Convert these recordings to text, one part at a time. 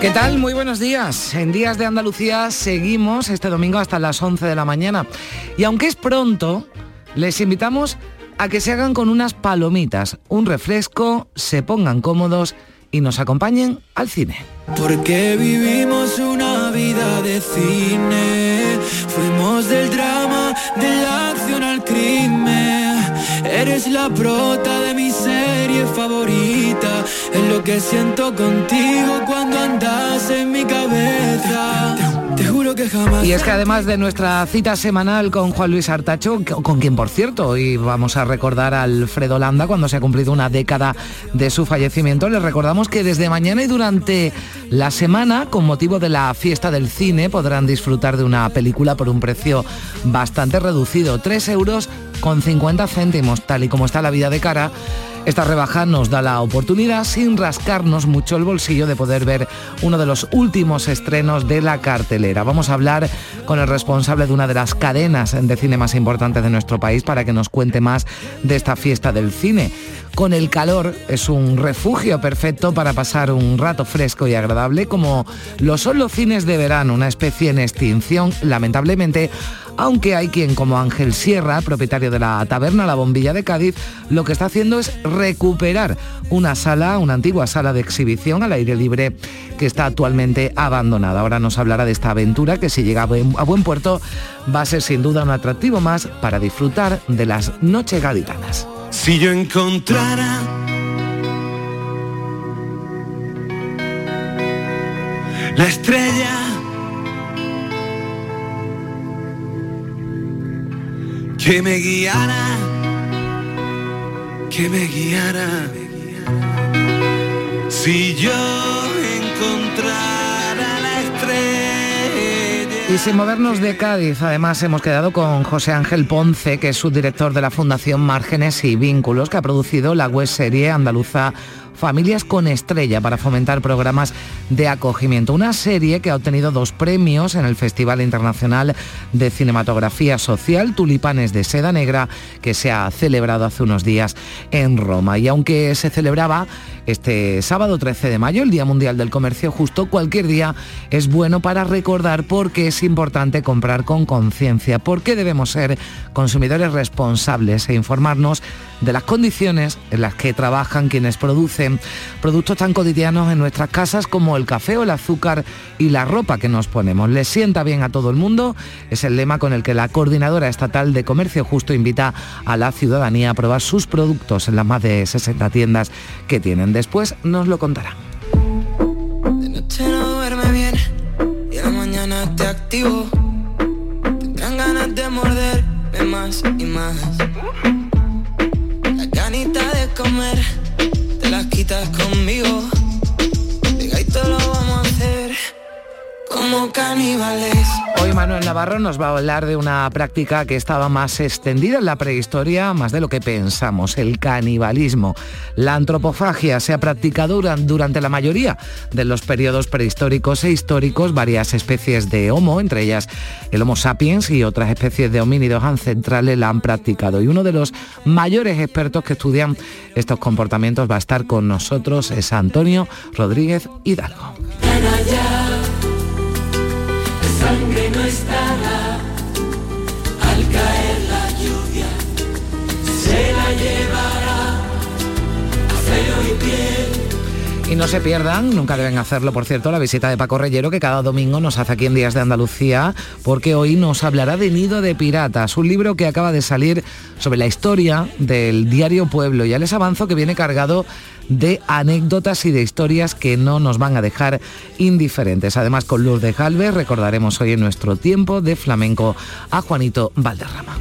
¿Qué tal? Muy buenos días. En Días de Andalucía seguimos este domingo hasta las 11 de la mañana. Y aunque es pronto, les invitamos a que se hagan con unas palomitas, un refresco, se pongan cómodos y nos acompañen al cine. Porque vivimos una vida de cine, fuimos del drama, de la acción al crimen. Eres la prota de mi serie favorita, es lo que siento contigo cuando andas en mi cabeza. Te juro que jamás... Y es que además de nuestra cita semanal con Juan Luis Artacho, con quien por cierto hoy vamos a recordar a Alfredo Landa cuando se ha cumplido una década de su fallecimiento, les recordamos que desde mañana y durante la semana, con motivo de la fiesta del cine, podrán disfrutar de una película por un precio bastante reducido, 3 euros con 50 céntimos, tal y como está la vida de cara. Esta rebaja nos da la oportunidad, sin rascarnos mucho el bolsillo, de poder ver uno de los últimos estrenos de la cartelera. Vamos a hablar con el responsable de una de las cadenas de cine más importantes de nuestro país para que nos cuente más de esta fiesta del cine. Con el calor es un refugio perfecto para pasar un rato fresco y agradable, como lo son los cines de verano, una especie en extinción, lamentablemente, aunque hay quien como Ángel Sierra, propietario de la taberna La Bombilla de Cádiz, lo que está haciendo es recuperar una sala, una antigua sala de exhibición al aire libre que está actualmente abandonada. Ahora nos hablará de esta aventura que si llega a buen, puerto va a ser sin duda un atractivo más para disfrutar de las noches gaditanas. Si yo encontrara la estrella que me guiara, que me guiara. Si yo encontrara la estrella. Y sin movernos de Cádiz, además hemos quedado con José Ángel Ponce, que es subdirector de la Fundación Márgenes y Vínculos, que ha producido la web serie andaluza Familias con Estrella para fomentar programas de acogimiento. Una serie que ha obtenido dos premios en el Festival Internacional de Cinematografía Social, Tulipanes de Seda Negra, que se ha celebrado hace unos días en Roma. Y aunque se celebraba este sábado 13 de mayo, el Día Mundial del Comercio Justo, cualquier día es bueno para recordar por qué es importante comprar con conciencia, por qué debemos ser consumidores responsables e informarnos de las condiciones en las que trabajan quienes producen productos tan cotidianos en nuestras casas como el café o el azúcar y la ropa que nos ponemos. ¿Les sienta bien a todo el mundo? Es el lema con el que la Coordinadora Estatal de Comercio Justo invita a la ciudadanía a probar sus productos en las más de 60 tiendas que tienen. Después nos lo contarán. De noche no duerme bien y la mañana activo. Ganas de más y más. Comer te las quitas conmigo. Como caníbales. Hoy Manuel Navarro nos va a hablar de una práctica que estaba más extendida en la prehistoria, más de lo que pensamos, el canibalismo. La antropofagia se ha practicado duran- durante la mayoría de los periodos prehistóricos e históricos. Varias especies de Homo, entre ellas el Homo sapiens y otras especies de homínidos ancestrales la han practicado. Y uno de los mayores expertos que estudian estos comportamientos va a estar con nosotros, es Antonio Rodríguez Hidalgo. Estará al caer la lluvia, se la llevará. Y no se pierdan, nunca deben hacerlo, por cierto, la visita de Paco Reyero, que cada domingo nos hace aquí en Días de Andalucía, porque hoy nos hablará de Nido de Piratas, un libro que acaba de salir sobre la historia del diario Pueblo. Ya les avanzo que viene cargado de anécdotas y de historias que no nos van a dejar indiferentes. Además, con Lourdes Galvez recordaremos hoy en nuestro tiempo de flamenco a Juanito Valderrama.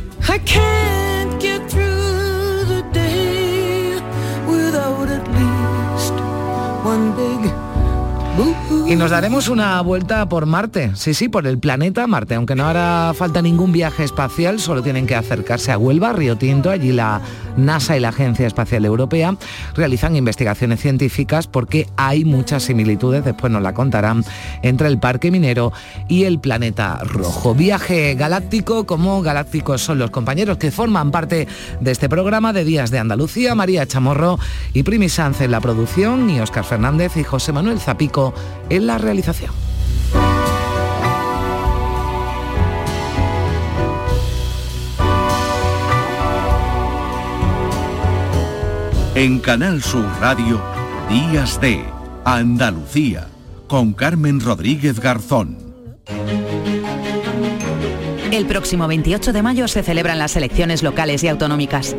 Y nos daremos una vuelta por Marte, sí, sí, por el planeta Marte, aunque no hará falta ningún viaje espacial, solo tienen que acercarse a Huelva, Río Tinto, allí la NASA y la Agencia Espacial Europea realizan investigaciones científicas porque hay muchas similitudes, después nos la contarán, entre el Parque Minero y el planeta rojo. Viaje galáctico, como galácticos son los compañeros que forman parte de este programa de Días de Andalucía, María Chamorro y Primi en la producción y Óscar Fernández y José Manuel Zapico en la realización. En Canal Sur Radio, Días de Andalucía, con Carmen Rodríguez Garzón. El próximo 28 de mayo se celebran las elecciones locales y autonómicas.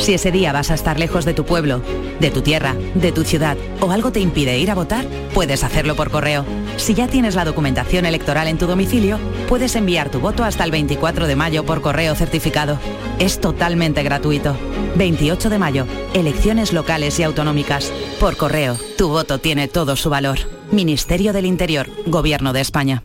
Si ese día vas a estar lejos de tu pueblo, de tu tierra, de tu ciudad o algo te impide ir a votar, puedes hacerlo por correo. Si ya tienes la documentación electoral en tu domicilio, puedes enviar tu voto hasta el 24 de mayo por correo certificado. Es totalmente gratuito. 28 de mayo, elecciones locales y autonómicas. Por correo, tu voto tiene todo su valor. Ministerio del Interior, Gobierno de España.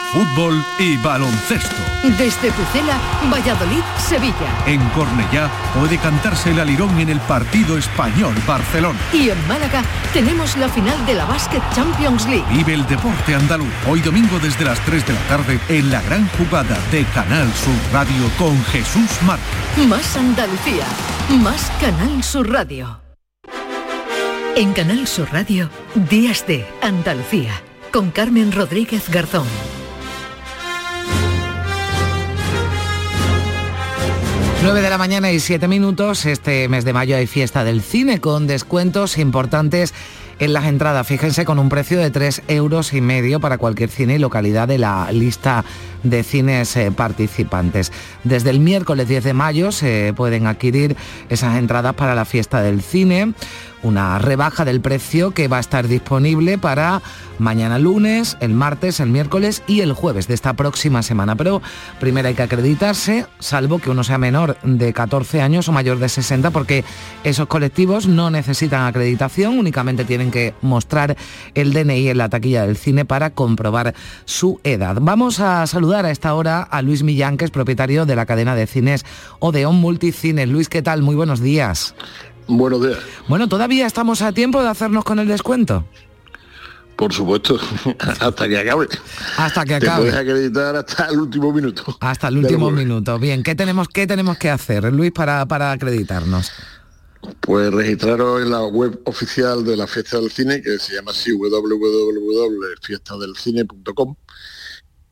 fútbol y baloncesto. Desde Pucela, Valladolid, Sevilla. En Cornellá puede cantarse el alirón en el partido español-Barcelona. Y en Málaga tenemos la final de la Basket Champions League. Vive el deporte andaluz. Hoy domingo desde las 3 de la tarde en la gran jugada de Canal Sur Radio con Jesús Marca. Más Andalucía, más Canal Sur Radio. En Canal Sur Radio, Días de Andalucía, con Carmen Rodríguez Garzón. 9 de la mañana y 7 minutos. Este mes de mayo hay fiesta del cine con descuentos importantes en las entradas. Fíjense con un precio de 3 euros y medio para cualquier cine y localidad de la lista de cines eh, participantes. Desde el miércoles 10 de mayo se pueden adquirir esas entradas para la fiesta del cine una rebaja del precio que va a estar disponible para mañana lunes, el martes, el miércoles y el jueves de esta próxima semana. Pero primero hay que acreditarse, salvo que uno sea menor de 14 años o mayor de 60, porque esos colectivos no necesitan acreditación, únicamente tienen que mostrar el DNI en la taquilla del cine para comprobar su edad. Vamos a saludar a esta hora a Luis Millán, que es propietario de la cadena de cines Odeon Multicines. Luis, ¿qué tal? Muy buenos días. Buenos días. Bueno, todavía estamos a tiempo de hacernos con el descuento. Por supuesto, hasta que acabe. Hasta que Te acabe. puedes acreditar hasta el último minuto. Hasta el último minuto. Bien, ¿qué tenemos, qué tenemos que hacer, Luis, para, para acreditarnos? Pues registraros en la web oficial de la Fiesta del Cine, que se llama así www.fiestadelcine.com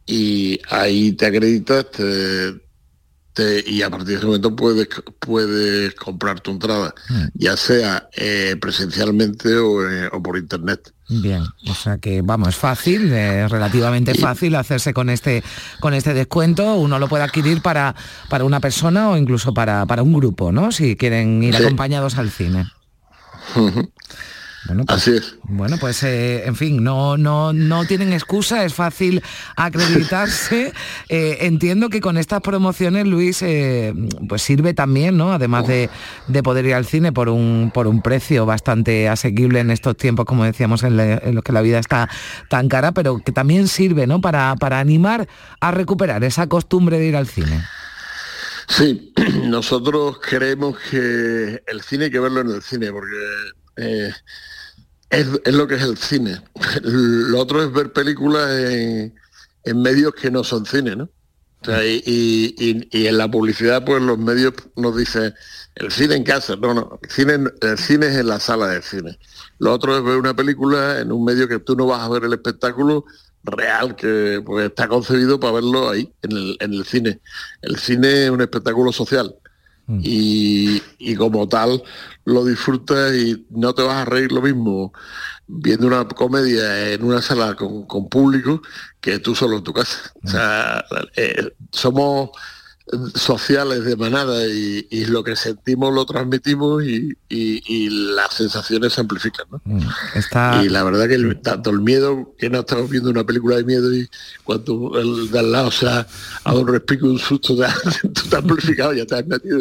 y ahí te acreditas te- te- y a partir de ese momento puedes, puedes comprar tu entrada, Mm. ya sea eh, presencialmente o, eh, o por internet. Bien, o sea que vamos, es fácil, eh, relativamente fácil hacerse con este con este descuento. Uno lo puede adquirir para, para una persona o incluso para, para un grupo, ¿no? Si quieren ir Sí. acompañados al cine. Bueno, pues, Así es. Bueno, pues eh, en fin, no, no, no tienen excusa, es fácil acreditarse. Eh, entiendo que con estas promociones, Luis, eh, pues sirve también, ¿no? Además de, de poder ir al cine por un, por un precio bastante asequible en estos tiempos, como decíamos, en, la- en los que la vida está tan cara, pero que también sirve, ¿no? Para, para animar a recuperar esa costumbre de ir al cine. Sí, nosotros creemos que el cine hay que verlo en el cine, porque eh, es, es lo que es el cine. Lo otro es ver películas en, medios que no son cine, ¿no? Y, en la publicidad, pues los medios nos dicen el cine en casa. No, no, el cine, el cine es en la sala de cine. Lo otro es ver una película en un medio que tú no vas a ver el espectáculo real, que pues, está concebido para verlo ahí, en el cine. El cine es un espectáculo social mm. y, y, como tal lo disfrutas y no te vas a reír lo mismo viendo una comedia en una sala con, público que tú solo en tu casa. O sea, eh, somos sociales de manada y, lo que sentimos lo transmitimos y, las sensaciones se amplifican. Mm, y la verdad que tanto el miedo, que no estamos viendo una película de miedo y cuando el de al lado se ha dado un respico, un susto, tú te has amplificado, ya te has metido.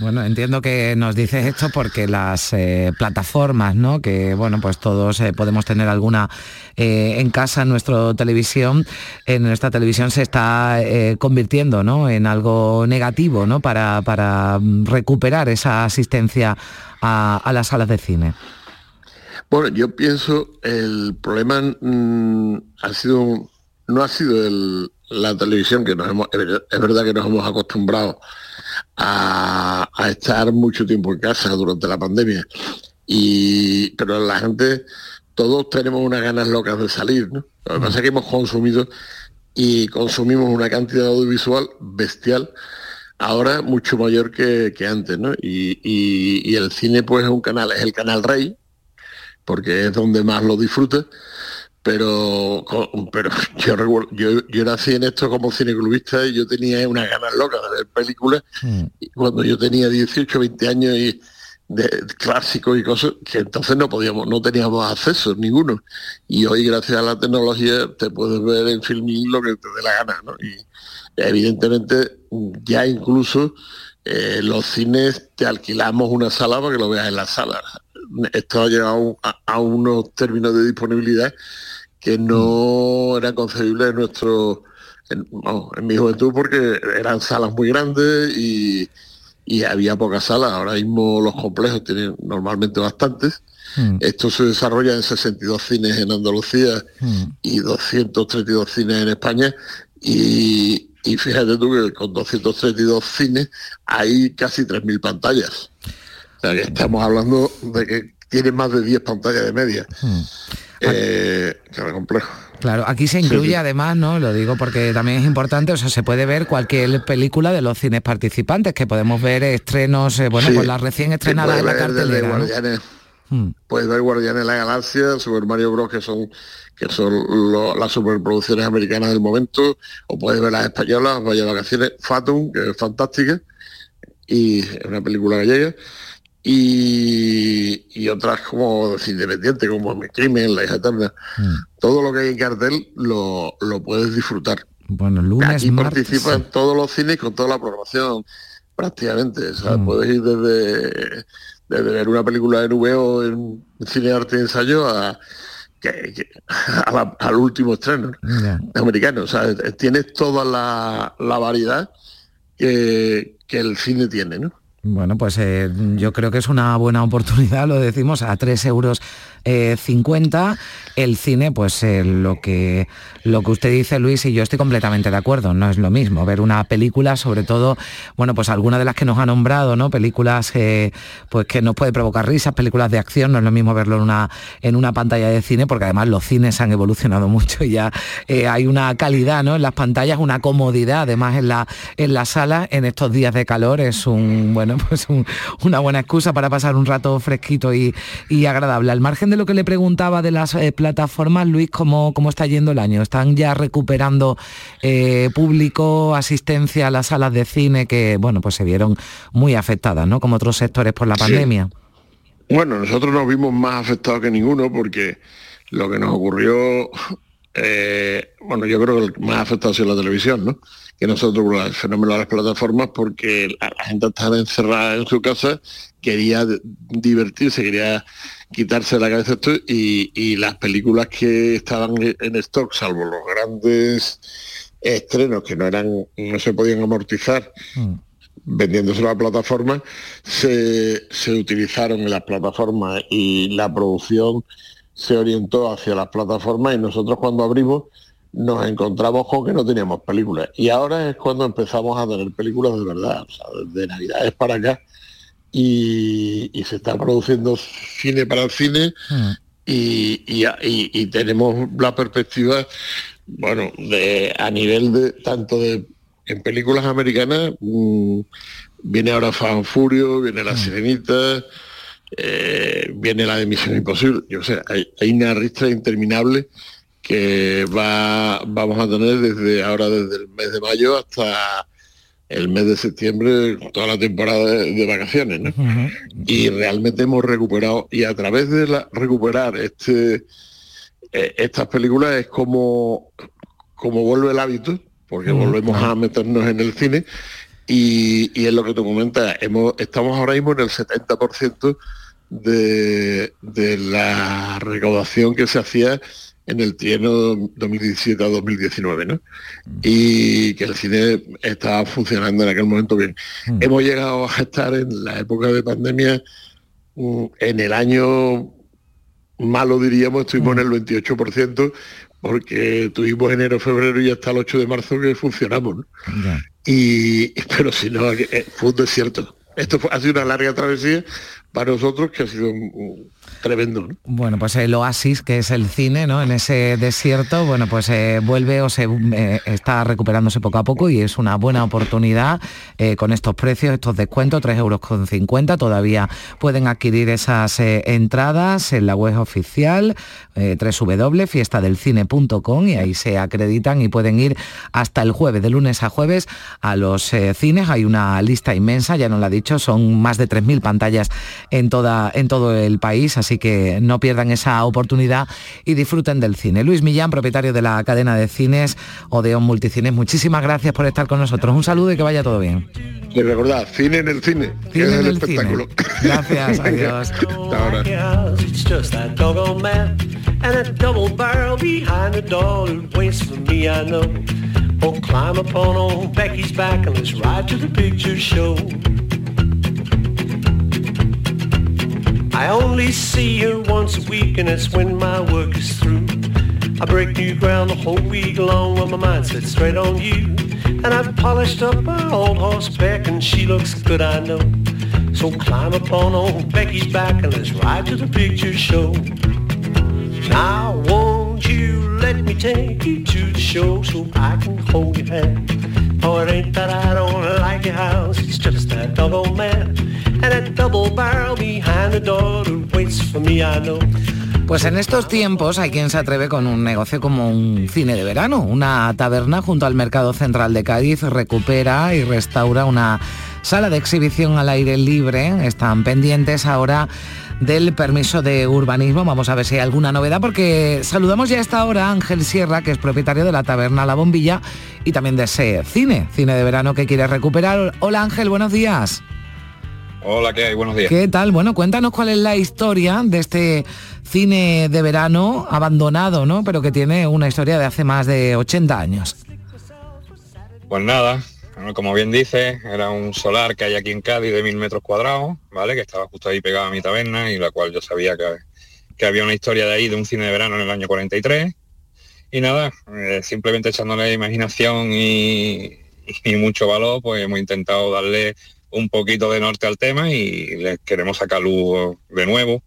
Bueno, entiendo que nos dices esto porque las eh, plataformas, ¿no? Que bueno, pues todos eh, podemos tener alguna eh, en casa en nuestra televisión, en nuestra televisión se está convirtiendo, ¿no? En algo negativo, ¿no? Para, para recuperar esa asistencia a, las salas de cine. Bueno, yo pienso el problema mm, ha sido no ha sido la televisión que nos hemos, es verdad que nos hemos acostumbrado a, estar mucho tiempo en casa durante la pandemia. Y, pero la gente, todos tenemos unas ganas locas de salir, ¿no? Lo que pasa es que hemos consumido y consumimos una cantidad audiovisual bestial, ahora mucho mayor que, antes, ¿no? Y, el cine pues es un canal, es el canal rey, porque es donde más lo disfruta, pero pero yo recuerdo, yo, yo nací en esto como cineclubista y yo tenía unas ganas locas de ver películas mm. cuando yo tenía 18, 20 años y de, clásicos y cosas que entonces no podíamos, no teníamos acceso ninguno. Y hoy gracias a la tecnología te puedes ver en filming lo que te dé la gana, ¿no? Y evidentemente ya incluso eh, los cines te alquilamos una sala para que lo veas en la sala. Esto ha llegado a unos términos de disponibilidad que no eran concebibles en nuestro en, mi juventud porque eran salas muy grandes y, había pocas salas. Ahora mismo los complejos tienen normalmente bastantes. Hmm. Esto se desarrolla en 62 cines en Andalucía hmm. y 232 cines en España. Y, y, fíjate tú que con 232 cines hay casi 3.000 pantallas. O sea que estamos hablando de que tiene más de 10 pantallas de media. Hmm. Eh, complejo. Claro, aquí se incluye además, ¿no? Lo digo porque también es importante, o sea, se puede ver cualquier película de los cines participantes, que podemos ver estrenos, eh, bueno, pues las recién estrenadas en la cartelera. Hmm. Puedes ver Guardianes de la Galaxia, Super Mario Bros, que son que son las superproducciones americanas del momento, o puedes ver las españolas, Vaya Vacaciones, Fatum, que es fantástica, y es una película gallega y, otras como independientes, como Mi Crimen, La hija eterna. Mm. Todo lo que hay en cartel lo, puedes disfrutar. Bueno, lunes, Aquí participan todos los cines con toda la programación, prácticamente. Mm. Puedes ir desde, desde, ver una película de nube en cine arte y ensayo a, al último estreno americano. O sea, tienes toda la, la variedad que, que el cine tiene, ¿no? Bueno, pues eh, yo creo que es una buena oportunidad, lo decimos, a 3 euros 50. Eh, el cine, pues eh, lo, que, lo que usted dice, Luis, y yo estoy completamente de acuerdo, no es lo mismo. Ver una película, sobre todo, bueno, pues alguna de las que nos ha nombrado, ¿no? Películas pues que nos puede provocar risas, películas de acción, no es lo mismo verlo en una, en una pantalla de cine, porque además los cines han evolucionado mucho y ya hay una calidad ¿no? en las pantallas, una comodidad, además en la, en la sala, en estos días de calor, es un, bueno, pues una buena excusa para pasar un rato fresquito y, agradable. Al margen de lo que le preguntaba de las eh, plataformas, Luis, ¿cómo, ¿cómo está yendo el año? ¿Están ya recuperando eh, público, asistencia a las salas de cine que, bueno, pues se vieron muy afectadas, ¿no? Como otros sectores por la pandemia. Bueno, nosotros nos vimos más afectados que ninguno porque lo que nos ocurrió, eh, bueno, yo creo que el más afectado ha sido la televisión, ¿no? que nosotros el fenómeno de las plataformas porque la, gente estaba encerrada en su casa, quería divertirse, quería quitarse la cabeza esto y, las películas que estaban en stock, salvo los grandes estrenos que no eran, no se podían amortizar. Mm. vendiéndose la plataforma, se, se utilizaron en las plataformas y la producción se orientó hacia las plataformas y nosotros cuando abrimos nos encontramos con que no teníamos películas. Y ahora es cuando empezamos a tener películas de verdad, o sea, de Navidades para acá, y, se está produciendo cine para el cine, hmm. y, tenemos la perspectiva, bueno, de a nivel de tanto de en películas americanas, mm, viene ahora Fan Furio, viene La Sirenita, eh, viene la de Misión Imposible. Yo sé, hay, hay una ristra interminable que va, vamos a tener desde ahora, desde el mes de mayo hasta el mes de septiembre, toda la temporada de, vacaciones, ¿no? Y realmente hemos recuperado, y a través de la, recuperar este, eh, estas películas es como, como vuelve el hábito, porque volvemos a meternos en el cine, y, y es lo que tú comentas, hemos, estamos ahora mismo en el 70% de, de la recaudación que se hacía en el trienio 2017 a 2019, ¿no? Y que el cine estaba funcionando en aquel momento bien. Hmm. Hemos llegado a estar en la época de pandemia, mm, en el año malo diríamos, estuvimos en el 28%, porque tuvimos enero, febrero y hasta el 8 de marzo que funcionamos. ¿no? Y, pero si no, eh, fue un desierto. Esto ha sido una larga travesía para nosotros que ha sido un, Bueno, pues el oasis, que es el cine, ¿no? En ese desierto, bueno, pues eh, vuelve o se eh, está recuperándose poco a poco y es una buena oportunidad eh, con estos precios, estos descuentos, 3,50 euros Todavía pueden adquirir esas entradas en la web oficial www.fiestadelcine.com y ahí se acreditan y pueden ir hasta el jueves, de lunes a jueves, a los cines. Hay una lista inmensa, ya nos lo ha dicho, son más de 3.000 pantallas en, toda, en todo el país, así que no pierdan esa oportunidad y disfruten del cine. Luis Millán, propietario de la cadena de cines Odeon Multicines, muchísimas gracias por estar con nosotros. Un saludo y que vaya todo bien. Y recordad, cine en el cine, cine en el, espectáculo. Gracias, adiós. I only see her once a week and that's when my work is through. I break new ground the whole week long when my mind sets straight on you. And I've polished up my old horseback and she looks good, I know. So climb up on old Becky's back and let's ride to the picture show. Now won't you let me take you to the show so I can hold your hand? Oh, it ain't that I don't like your house, it's just that Pues en estos tiempos hay quien se atreve con un negocio como un cine de verano. Una taberna junto al Mercado Central de Cádiz recupera y restaura una sala de exhibición al aire libre. Están pendientes ahora del permiso de urbanismo. Vamos a ver si hay alguna novedad porque saludamos ya a esta hora a Ángel Sierra, que es propietario de la taberna La Bombilla y también de ese cine, cine de verano que quiere recuperar. Hola Ángel, buenos días. Hola, ¿qué hay? Buenos días. ¿Qué tal? Bueno, cuéntanos cuál es la historia de este cine de verano abandonado, ¿no? Pero que tiene una historia de hace más de 80 años. Pues nada, como bien dice, era un solar que hay aquí en Cádiz de mil metros cuadrados, ¿vale? Que estaba justo ahí pegado a mi taberna y la cual yo sabía que, que había una historia de ahí de un cine de verano en el año 43. Y nada, eh, simplemente echándole imaginación y, y mucho valor, pues hemos intentado darle un poquito de norte al tema y les queremos sacar luz de nuevo,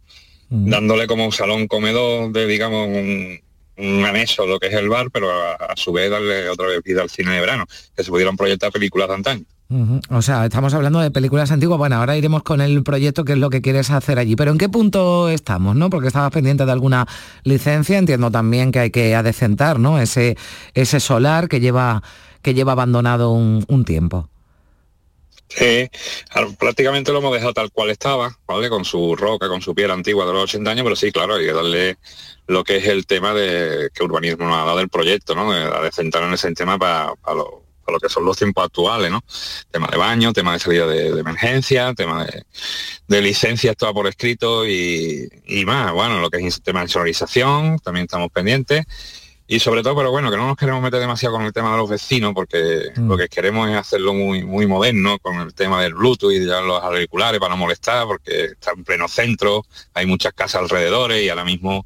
dándole como un salón comedor de, digamos, un, un anexo lo que es el bar, pero a, su vez darle otra vez vida al cine de verano, que se pudieran proyectar películas de antaño. O sea, estamos hablando de películas antiguas. Bueno, ahora iremos con el proyecto, que es lo que quieres hacer allí. Pero ¿en qué punto estamos, no? Porque estabas pendiente de alguna licencia. Entiendo también que hay que adecentar, ¿no? Ese, ese solar que lleva, que lleva abandonado un tiempo. Sí, prácticamente lo hemos dejado tal cual estaba, ¿vale? Con su roca, con su piedra antigua de los 80 años, pero sí, claro, hay que darle lo que es el tema de que urbanismo nos ha dado el proyecto, ¿no? De, centrar en ese tema para, lo, que son los tiempos actuales, ¿no? Tema de baño, tema de salida de, emergencia, tema de, licencias, todo por escrito y, y, más. Bueno, lo que es tema de sonorización, también estamos pendientes y sobre todo, pero bueno, que no nos queremos meter demasiado con el tema de los vecinos, porque mm. lo que queremos es hacerlo muy, muy moderno, con el tema del Bluetooth y de los auriculares para no molestar, porque está en pleno centro, hay muchas casas alrededor y ahora mismo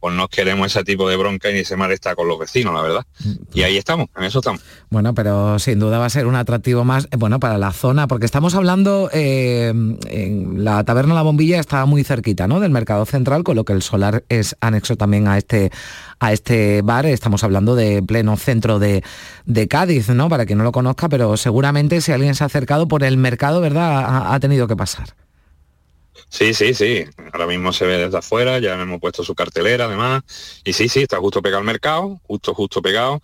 pues no queremos ese tipo de bronca ni ese malestar con los vecinos, la verdad. Y ahí estamos, en eso estamos. Bueno, pero sin duda va a ser un atractivo más, eh, bueno, para la zona, porque estamos hablando, eh, la taberna La Bombilla está muy cerquita, ¿no? Del mercado central, con lo que el solar es anexo también a este, a este bar. Estamos hablando de pleno centro de, de Cádiz, ¿no? Para quien no lo conozca, pero seguramente si alguien se ha acercado por el mercado, ¿verdad? ha tenido que pasar. Sí, sí, sí. Ahora mismo se ve desde afuera, ya hemos puesto su cartelera además. Y sí, sí, está justo pegado al mercado, justo, justo pegado.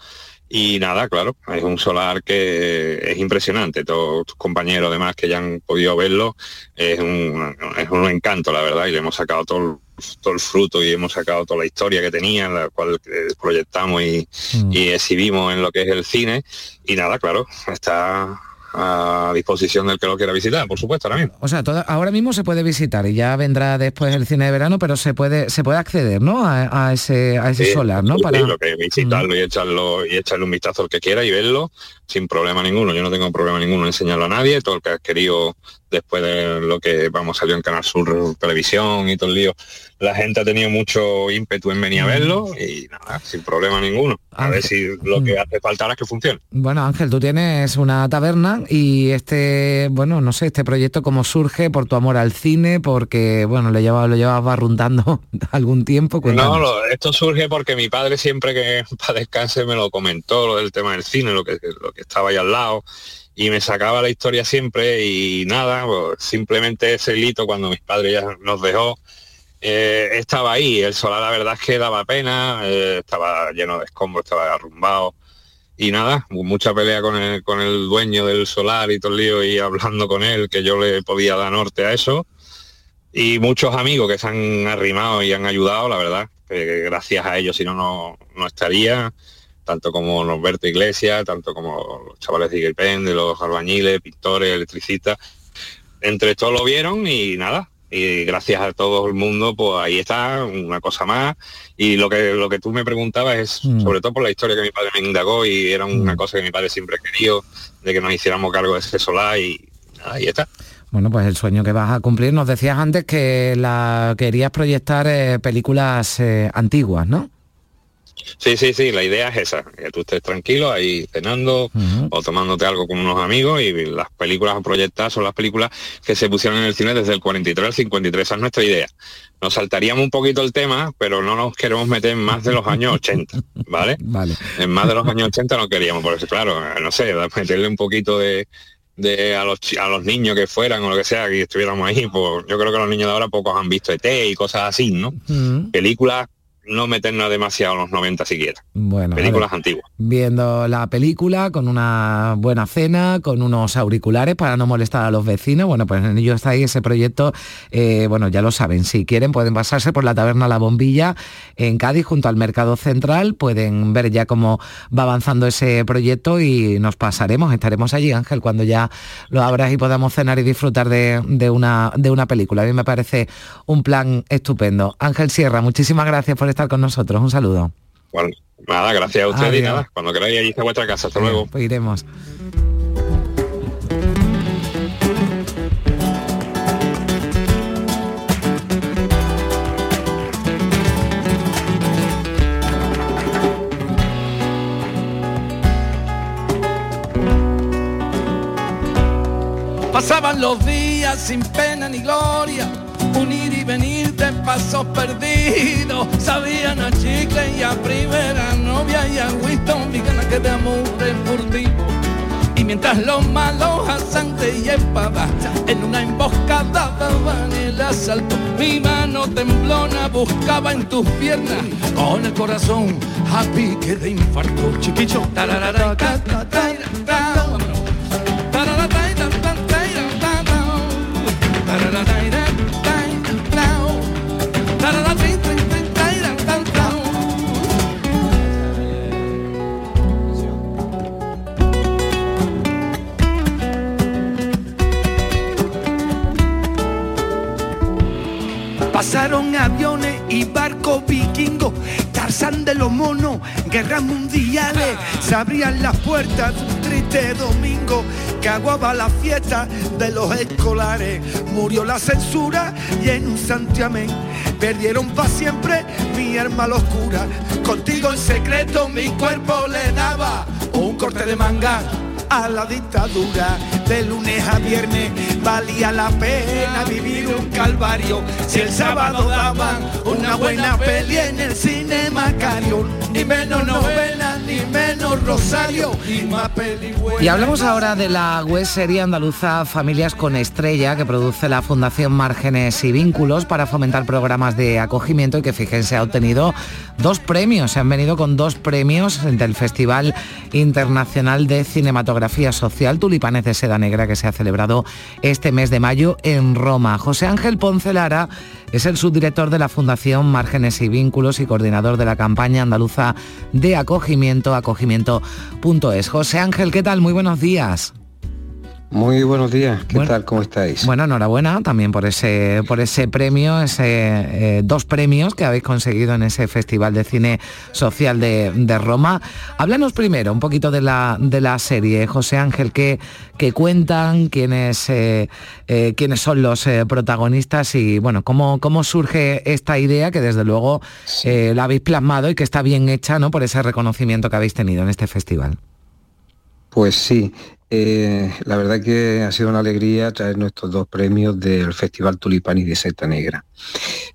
Y nada, claro, es un solar que es impresionante. Todos tus compañeros además que ya han podido verlo, es un, es un encanto, la verdad, y le hemos sacado todo, todo el fruto y hemos sacado toda la historia que tenía, la cual proyectamos y, mm. y exhibimos en lo que es el cine. Y nada, claro, está a disposición del que lo quiera visitar, por supuesto, ahora mismo. O sea, ahora mismo se puede visitar y ya vendrá después el cine de verano, pero se puede se puede acceder, ¿no? A, ese a ese solar, ¿no? Para lo que visitarlo y echarlo y echarle un vistazo al que quiera y verlo sin problema ninguno. Yo no tengo problema ninguno en enseñarlo a nadie. Todo el que ha querido después de lo que vamos salió en Canal Sur Televisión y todo el lío, la gente ha tenido mucho ímpetu en venir a verlo y nada, sin problema ninguno. A ver si lo que mm. hace falta ahora es que funcione. Bueno, Ángel, tú tienes una taberna y este, bueno, no sé, este proyecto cómo surge por tu amor al cine, porque, bueno, lo llevas lo llevas barruntando algún tiempo. No, esto surge porque mi padre siempre que para descanse me lo comentó, lo del tema del cine, lo que, lo que estaba ahí al lado y me sacaba la historia siempre y nada, pues, simplemente ese hito cuando mis padres ya nos dejó, eh, estaba ahí, el solar la verdad es que daba pena, eh, estaba lleno de escombros, estaba arrumbado y nada, mucha pelea con el, con el dueño del solar y todo el lío y hablando con él que yo le podía dar norte a eso. Y muchos amigos que se han arrimado y han ayudado, la verdad, que gracias a ellos si no, no, no estaría tanto como Norberto Iglesias, tanto como los chavales de Iguelpen, de los albañiles, pintores, electricistas. Entre todos lo vieron y nada. Y gracias a todo el mundo, pues ahí está, una cosa más. Y lo que lo que tú me preguntabas es, mm. sobre todo por la historia que mi padre me indagó, y era una mm. cosa que mi padre siempre querido, de que nos hiciéramos cargo de ese solar y ahí está. Bueno, pues el sueño que vas a cumplir. Nos decías antes que la querías proyectar eh, películas eh, antiguas, ¿no? Sí, sí, sí, la idea es esa, que tú estés tranquilo ahí cenando o tomándote algo con unos amigos y las películas proyectadas son las películas que se pusieron en el cine desde el 43 al 53, esa es nuestra idea. Nos saltaríamos un poquito el tema, pero no nos queremos meter en más de los años 80, ¿vale? Vale. En más de los años 80 no queríamos, porque claro, no sé, meterle un poquito de, a los a los niños que fueran o lo que sea que estuviéramos ahí pues yo creo que los niños de ahora pocos han visto ET y cosas así no películas no meternos demasiado en los 90 siquiera. Bueno, películas antiguas. Viendo la película con una buena cena, con unos auriculares para no molestar a los vecinos. Bueno, pues en ello está ahí ese proyecto. Eh, bueno, ya lo saben, si quieren pueden pasarse por la taberna La Bombilla en Cádiz junto al Mercado Central. Pueden ver ya cómo va avanzando ese proyecto y nos pasaremos, estaremos allí, Ángel, cuando ya lo abras y podamos cenar y disfrutar de, de una, de una película. A mí me parece un plan estupendo. Ángel Sierra, muchísimas gracias por estar con nosotros. Un saludo. Bueno, nada, gracias a usted y nada. Cuando queráis allí está vuestra casa. Hasta luego. Pues iremos. Pasaban los días sin pena ni gloria unir y venir de pasos perdidos. Sabían a chicle y a primera novia y a Winston mi gana que de amor furtivo. Y mientras los malos asantes y espada en una emboscada daban el asalto, mi mano temblona buscaba en tus piernas con el corazón a pique de infarto. Chiquicho, Pasaron aviones y barcos vikingos vikingo, Tarzán de los monos, guerras mundiales, se abrían las puertas de un triste domingo que aguaba la fiesta de los escolares. Murió la censura y en un santiamén perdieron para siempre mi alma oscura. Contigo en secreto mi cuerpo le daba un corte de manga a la dictadura. De lunes a viernes valía la pena vivir un calvario. Si el sábado daban una buena peli en el cine Macario, ni menos novela, ni menos Rosario, y más peli Y hablamos ahora de la web serie andaluza Familias con Estrella que produce la Fundación Márgenes y Vínculos para fomentar programas de acogimiento y que fíjense ha obtenido dos premios, se han venido con dos premios del Festival Internacional de Cinematografía Social Tulipanes de Seda Negra que se ha celebrado este mes de mayo en Roma. José Ángel Poncelara es el subdirector de la Fundación Márgenes y Vínculos y coordinador de la campaña andaluza de acogimiento, acogimiento.es. José Ángel, ¿qué tal? Muy buenos días. Muy buenos días, ¿qué tal? ¿Cómo estáis? Bueno, enhorabuena también por ese, por ese premio, ese eh, dos premios que habéis conseguido en ese Festival de Cine Social de, Roma. Háblanos primero un poquito de la, de la serie, José Ángel, que, que cuentan, quiénes, eh, eh, quiénes son los protagonistas y bueno, cómo, cómo surge esta idea que desde luego la habéis plasmado y que está bien hecha ¿no? por ese reconocimiento que habéis tenido en este festival. Pues sí, eh, la verdad que ha sido una alegría traer nuestros dos premios del Festival Tulipán y de Seta Negra.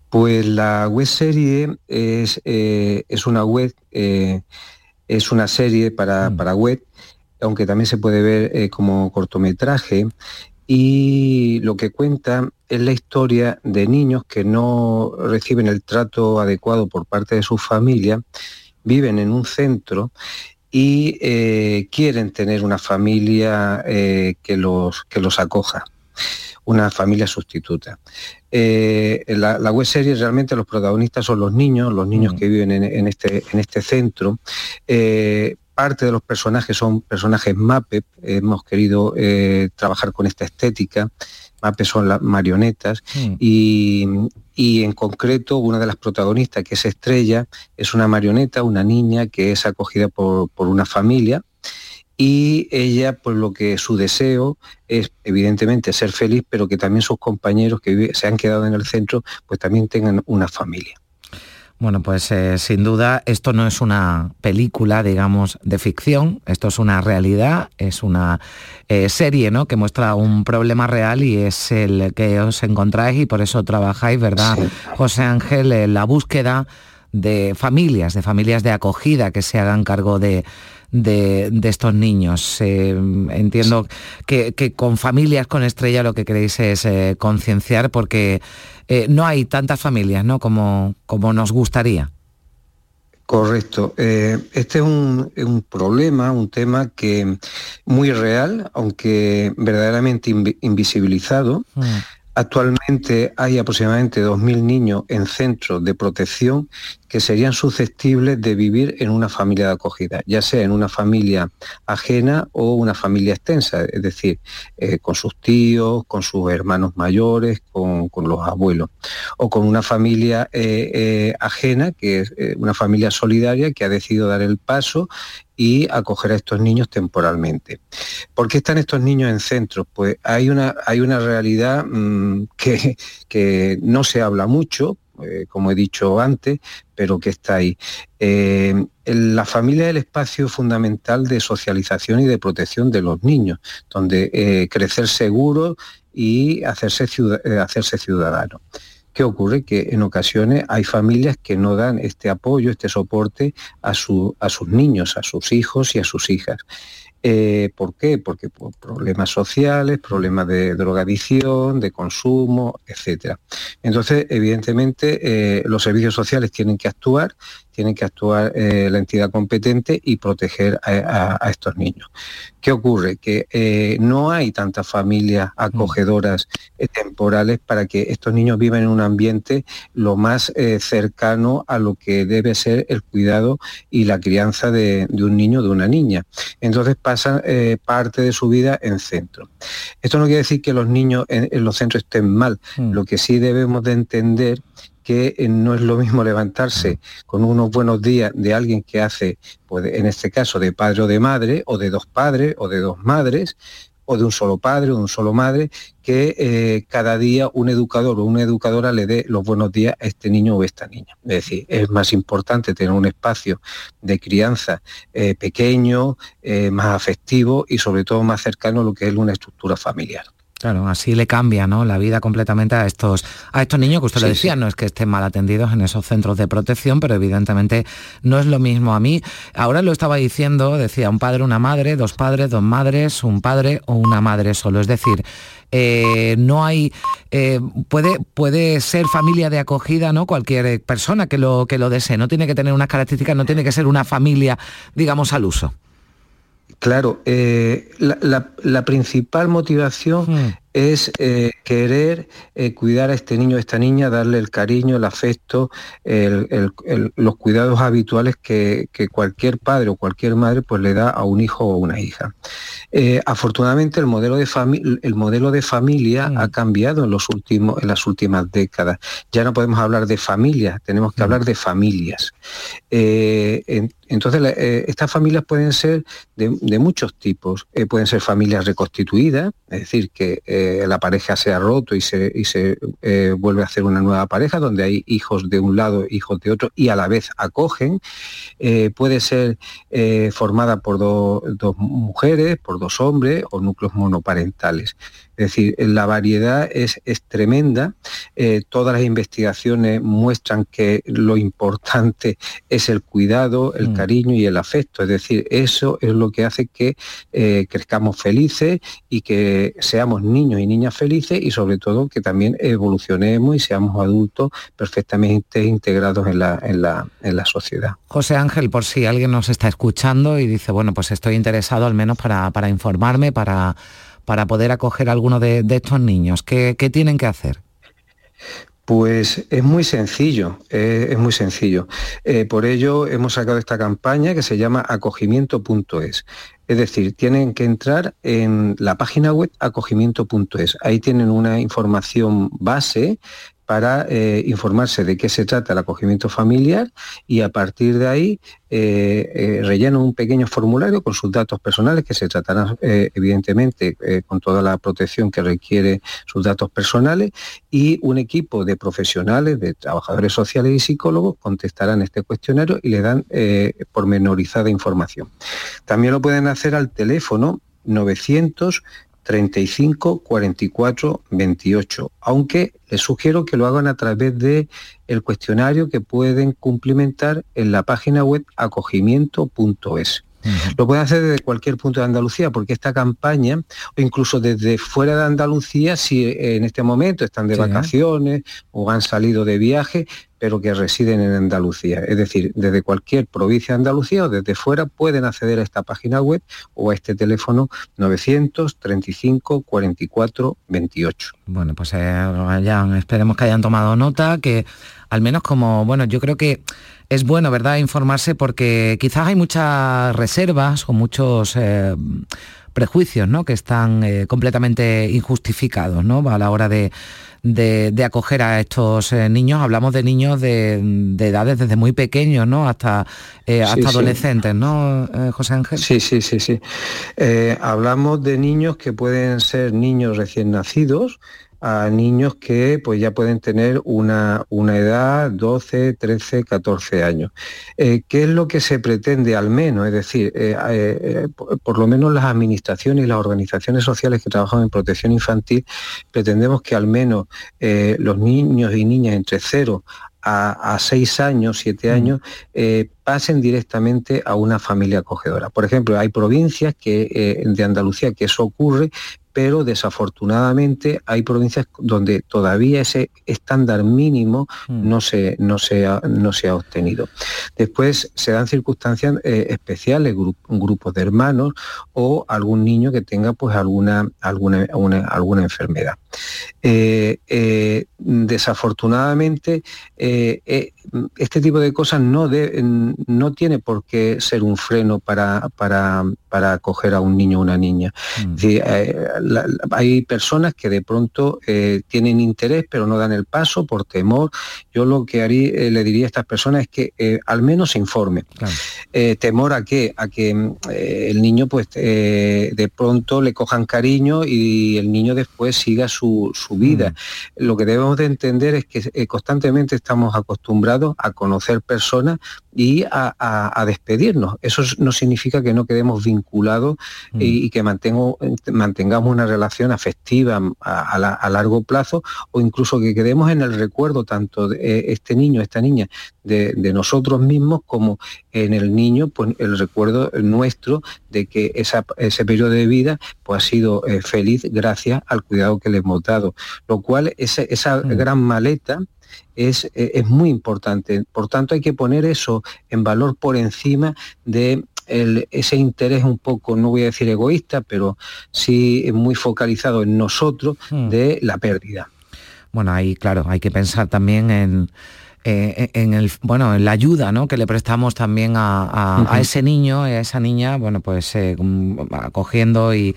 Pues la web serie es, eh, es una web, eh, es una serie para, mm. para, web, aunque también se puede ver como cortometraje, y lo que cuenta es la historia de niños que no reciben el trato adecuado por parte de su familia, viven en un centro y eh, quieren tener una familia eh, que, los, que los acoja una familia sustituta. Eh, la, web serie realmente los protagonistas son los niños, los niños mm. que viven en, este, en este centro. parte de los personajes son personajes MAPE, hemos querido trabajar con esta estética MAPE son las marionetas mm. y, en concreto una de las protagonistas que es Estrella es una marioneta, una niña que es acogida por, una familia y ella pues lo que su deseo es evidentemente ser feliz pero que también sus compañeros que se han quedado en el centro pues también tengan una familia. Bueno, pues eh, sin duda esto no es una película, digamos, de ficción, esto es una realidad, es una eh, serie ¿no? que muestra un problema real y es el que os encontráis y por eso trabajáis, ¿verdad, José Ángel, en la búsqueda de familias, de familias de acogida que se hagan cargo de, estos niños. Eh, entiendo que, con familias con estrella lo que queréis es concienciar porque eh, no hay tantas familias ¿no? como, como nos gustaría. Correcto. Eh, este es un, problema, un tema que muy real, aunque verdaderamente invisibilizado. Mm. Actualmente hay aproximadamente 2.000 niños en centros de protección que serían susceptibles de vivir en una familia de acogida, ya sea en una familia ajena o una familia extensa, es decir, eh, con sus tíos, con sus hermanos mayores, con, los abuelos, o con una familia eh, eh, ajena, que es una familia solidaria que ha decidido dar el paso y acoger a estos niños temporalmente. ¿Por qué están estos niños en centros? Pues hay una, hay una realidad mm, que, que no se habla mucho, eh, como he dicho antes, pero que está ahí. Eh, la familia es el espacio fundamental de socialización y de protección de los niños, donde eh, crecer seguro y hacerse, hacerse ciudadano. ¿Qué ocurre? Que en ocasiones hay familias que no dan este apoyo, este soporte a, su, a sus niños, a sus hijos y a sus hijas. Eh, ¿Por qué? Porque por problemas sociales, problemas de drogadicción, de consumo, etc. Entonces, evidentemente, eh, los servicios sociales tienen que actuar tiene que actuar eh, la entidad competente y proteger a, estos niños. ¿Qué ocurre? Que eh, no hay tantas familias mm. acogedoras eh, temporales para que estos niños vivan en un ambiente lo más cercano a lo que debe ser el cuidado y la crianza de, un niño o de una niña. Entonces pasan parte de su vida en centro. Esto no quiere decir que los niños en, los centros estén mal. Mm. Lo que sí debemos de entender que eh, no es lo mismo levantarse con unos buenos días de alguien que hace, pues, en este caso, de padre o de madre, o de dos padres o de dos madres, o de un solo padre o de un solo madre, que eh, cada día un educador o una educadora le dé los buenos días a este niño o esta niña. Es decir, es más importante tener un espacio de crianza eh, pequeño, eh, más afectivo y sobre todo más cercano a lo que es una estructura familiar. Claro, así le cambia ¿no? la vida completamente a estos, a estos niños que usted le decía, no es que estén mal atendidos en esos centros de protección, pero evidentemente no es lo mismo. A mí, ahora lo estaba diciendo, decía un padre, una madre, dos padres, dos madres, un padre o una madre solo. Es decir, eh, no hay, eh, puede, puede ser familia de acogida, ¿no? Cualquier persona que lo, que lo desee, no tiene que tener unas características, no tiene que ser una familia, digamos, al uso. Claro, eh, la, principal motivación hmm es eh, querer eh, cuidar a este niño, a esta niña, darle el cariño, el afecto, los cuidados habituales que, cualquier padre o cualquier madre pues, le da a un hijo o una hija. Eh, afortunadamente el modelo de, el modelo de familia mm. ha cambiado en, los últimos, en las últimas décadas. Ya no podemos hablar de familia, tenemos que mm. hablar de familias. entonces, estas familias pueden ser de, muchos tipos. pueden ser familias reconstituidas, es decir, que la pareja se ha roto y se, eh, vuelve a hacer una nueva pareja donde hay hijos de un lado, hijos de otro y a la vez acogen. Eh, puede ser eh, formada por dos mujeres, por dos hombres o núcleos monoparentales. Es decir, la variedad es, es tremenda. Eh, todas las investigaciones muestran que lo importante es el cuidado, el mm. cariño y el afecto. Es decir, eso es lo que hace que eh, crezcamos felices y que seamos niños y niñas felices y sobre todo que también evolucionemos y seamos adultos perfectamente integrados en la, en la, en la sociedad. José Ángel, por si alguien nos está escuchando y dice, bueno, pues estoy interesado al menos para, para informarme, para para poder acoger a alguno de, estos niños? ¿Qué, tienen que hacer? Pues es muy sencillo, es muy sencillo. Eh, por ello hemos sacado esta campaña que se llama acogimiento.es. Es decir, tienen que entrar en la página web acogimiento.es. Ahí tienen una información base para eh, informarse de qué se trata el acogimiento familiar y a partir de ahí eh, eh, rellenan un pequeño formulario con sus datos personales que se tratarán evidentemente con toda la protección que requiere sus datos personales y un equipo de profesionales, de trabajadores sociales y psicólogos contestarán este cuestionario y le dan pormenorizada información. También lo pueden hacer al teléfono 900 35 44 28, aunque les sugiero que lo hagan a través de el cuestionario que pueden cumplimentar en la página web acogimiento.es. Lo pueden hacer desde cualquier punto de Andalucía, porque esta campaña, o incluso desde fuera de Andalucía, si en este momento están de vacaciones o han salido de viaje, pero que residen en Andalucía. Es decir, desde cualquier provincia de Andalucía o desde fuera pueden acceder a esta página web o a este teléfono 935 44 28. Bueno, pues eh, esperemos que hayan tomado nota, que al menos como, bueno, yo creo que es bueno, ¿verdad?, informarse porque quizás hay muchas reservas o muchos... Eh, prejuicios ¿no? que están eh, completamente injustificados ¿no? a la hora de, de, acoger a estos eh, niños. Hablamos de niños de, edades desde muy pequeños, ¿no? Hasta, eh, hasta adolescentes, ¿no, eh, José Ángel? Sí, sí, sí, sí. hablamos de niños que pueden ser niños recién nacidos, a niños que pues ya pueden tener una, una edad 12, 13, 14 años. Eh, ¿Qué es lo que se pretende al menos? Es decir, eh, eh, por, lo menos las administraciones y las organizaciones sociales que trabajan en protección infantil, pretendemos que al menos los niños y niñas entre 0 a, 6 años, 7 mm. años, pasen directamente a una familia acogedora. Por ejemplo, hay provincias que, de Andalucía que eso ocurre, pero desafortunadamente hay provincias donde todavía ese estándar mínimo mm. no, se, no, se ha, no se ha obtenido. Después se dan circunstancias eh, especiales, grupos de hermanos o algún niño que tenga pues alguna, alguna, alguna enfermedad. Eh, eh, desafortunadamente, este tipo de cosas no, no tiene por qué ser un freno para, para, para acoger a un niño o una niña. Mm. Eh, hay personas que de pronto eh, tienen interés pero no dan el paso por temor. Yo lo que haría, eh, le diría a estas personas es que al menos se informe. temor a qué? A que el niño pues de pronto le cojan cariño y el niño después siga su, vida. Mm. Lo que debemos de entender es que constantemente estamos acostumbrados a conocer personas y a, despedirnos. Eso no significa que no quedemos vinculados mm. y, que mantengamos una relación afectiva a, largo plazo o incluso que quedemos en el recuerdo tanto de eh, este niño, esta niña, de, nosotros mismos como en el niño, pues el recuerdo nuestro de que ese periodo de vida pues, ha sido eh, feliz gracias al cuidado que le hemos dado. Lo cual esa mm. gran maleta es, es muy importante. Por tanto, hay que poner eso en valor por encima de ese interés un poco, no voy a decir egoísta, pero sí muy focalizado en nosotros hmm. de la pérdida. Bueno, ahí claro, hay que pensar también en eh, en el bueno en la ayuda ¿no? que le prestamos también a, ese niño a esa niña bueno pues eh, acogiendo y,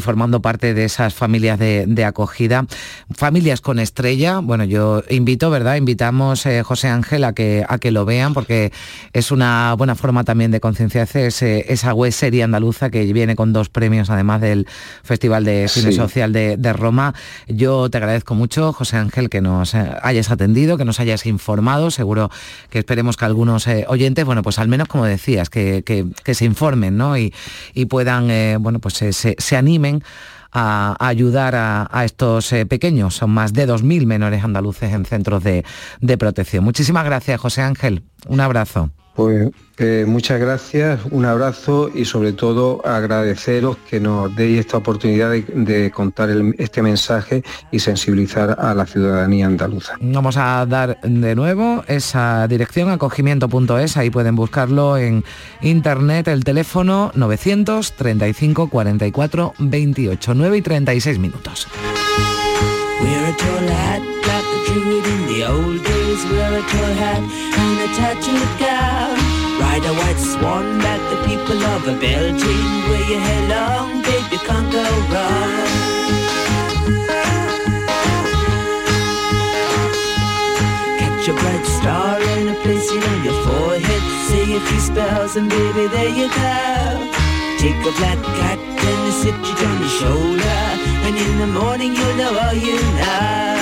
formando parte de esas familias de, acogida. Familias con estrella bueno yo invito verdad invitamos eh, José Ángel a que a que lo vean porque es una buena forma también de concienciarse esa web serie andaluza que viene con dos premios además del Festival de Cine Social de, de Roma. Yo te agradezco mucho José Ángel que nos hayas atendido que nos hayas informado seguro que esperemos que algunos eh, oyentes, bueno, pues al menos como decías, que, se informen ¿no? y, puedan, eh, bueno, pues se, animen a, ayudar a, estos eh, pequeños. Son más de 2.000 menores andaluces en centros de, de protección. Muchísimas gracias, José Ángel. Un abrazo. Pues eh, muchas gracias, un abrazo y sobre todo agradeceros que nos deis esta oportunidad de, contar este mensaje y sensibilizar a la ciudadanía andaluza. Vamos a dar de nuevo esa dirección acogimiento.es, ahí pueden buscarlo en internet, el teléfono 935 44 28 9 y 36 minutos. Ride a white swan like the people of a Belgium Where you head long, baby, can't go wrong. Catch a bright star in a place on your forehead. Say a few spells and baby, there you go. Take a black cat and sit you on your shoulder. And in the morning you'll know all you know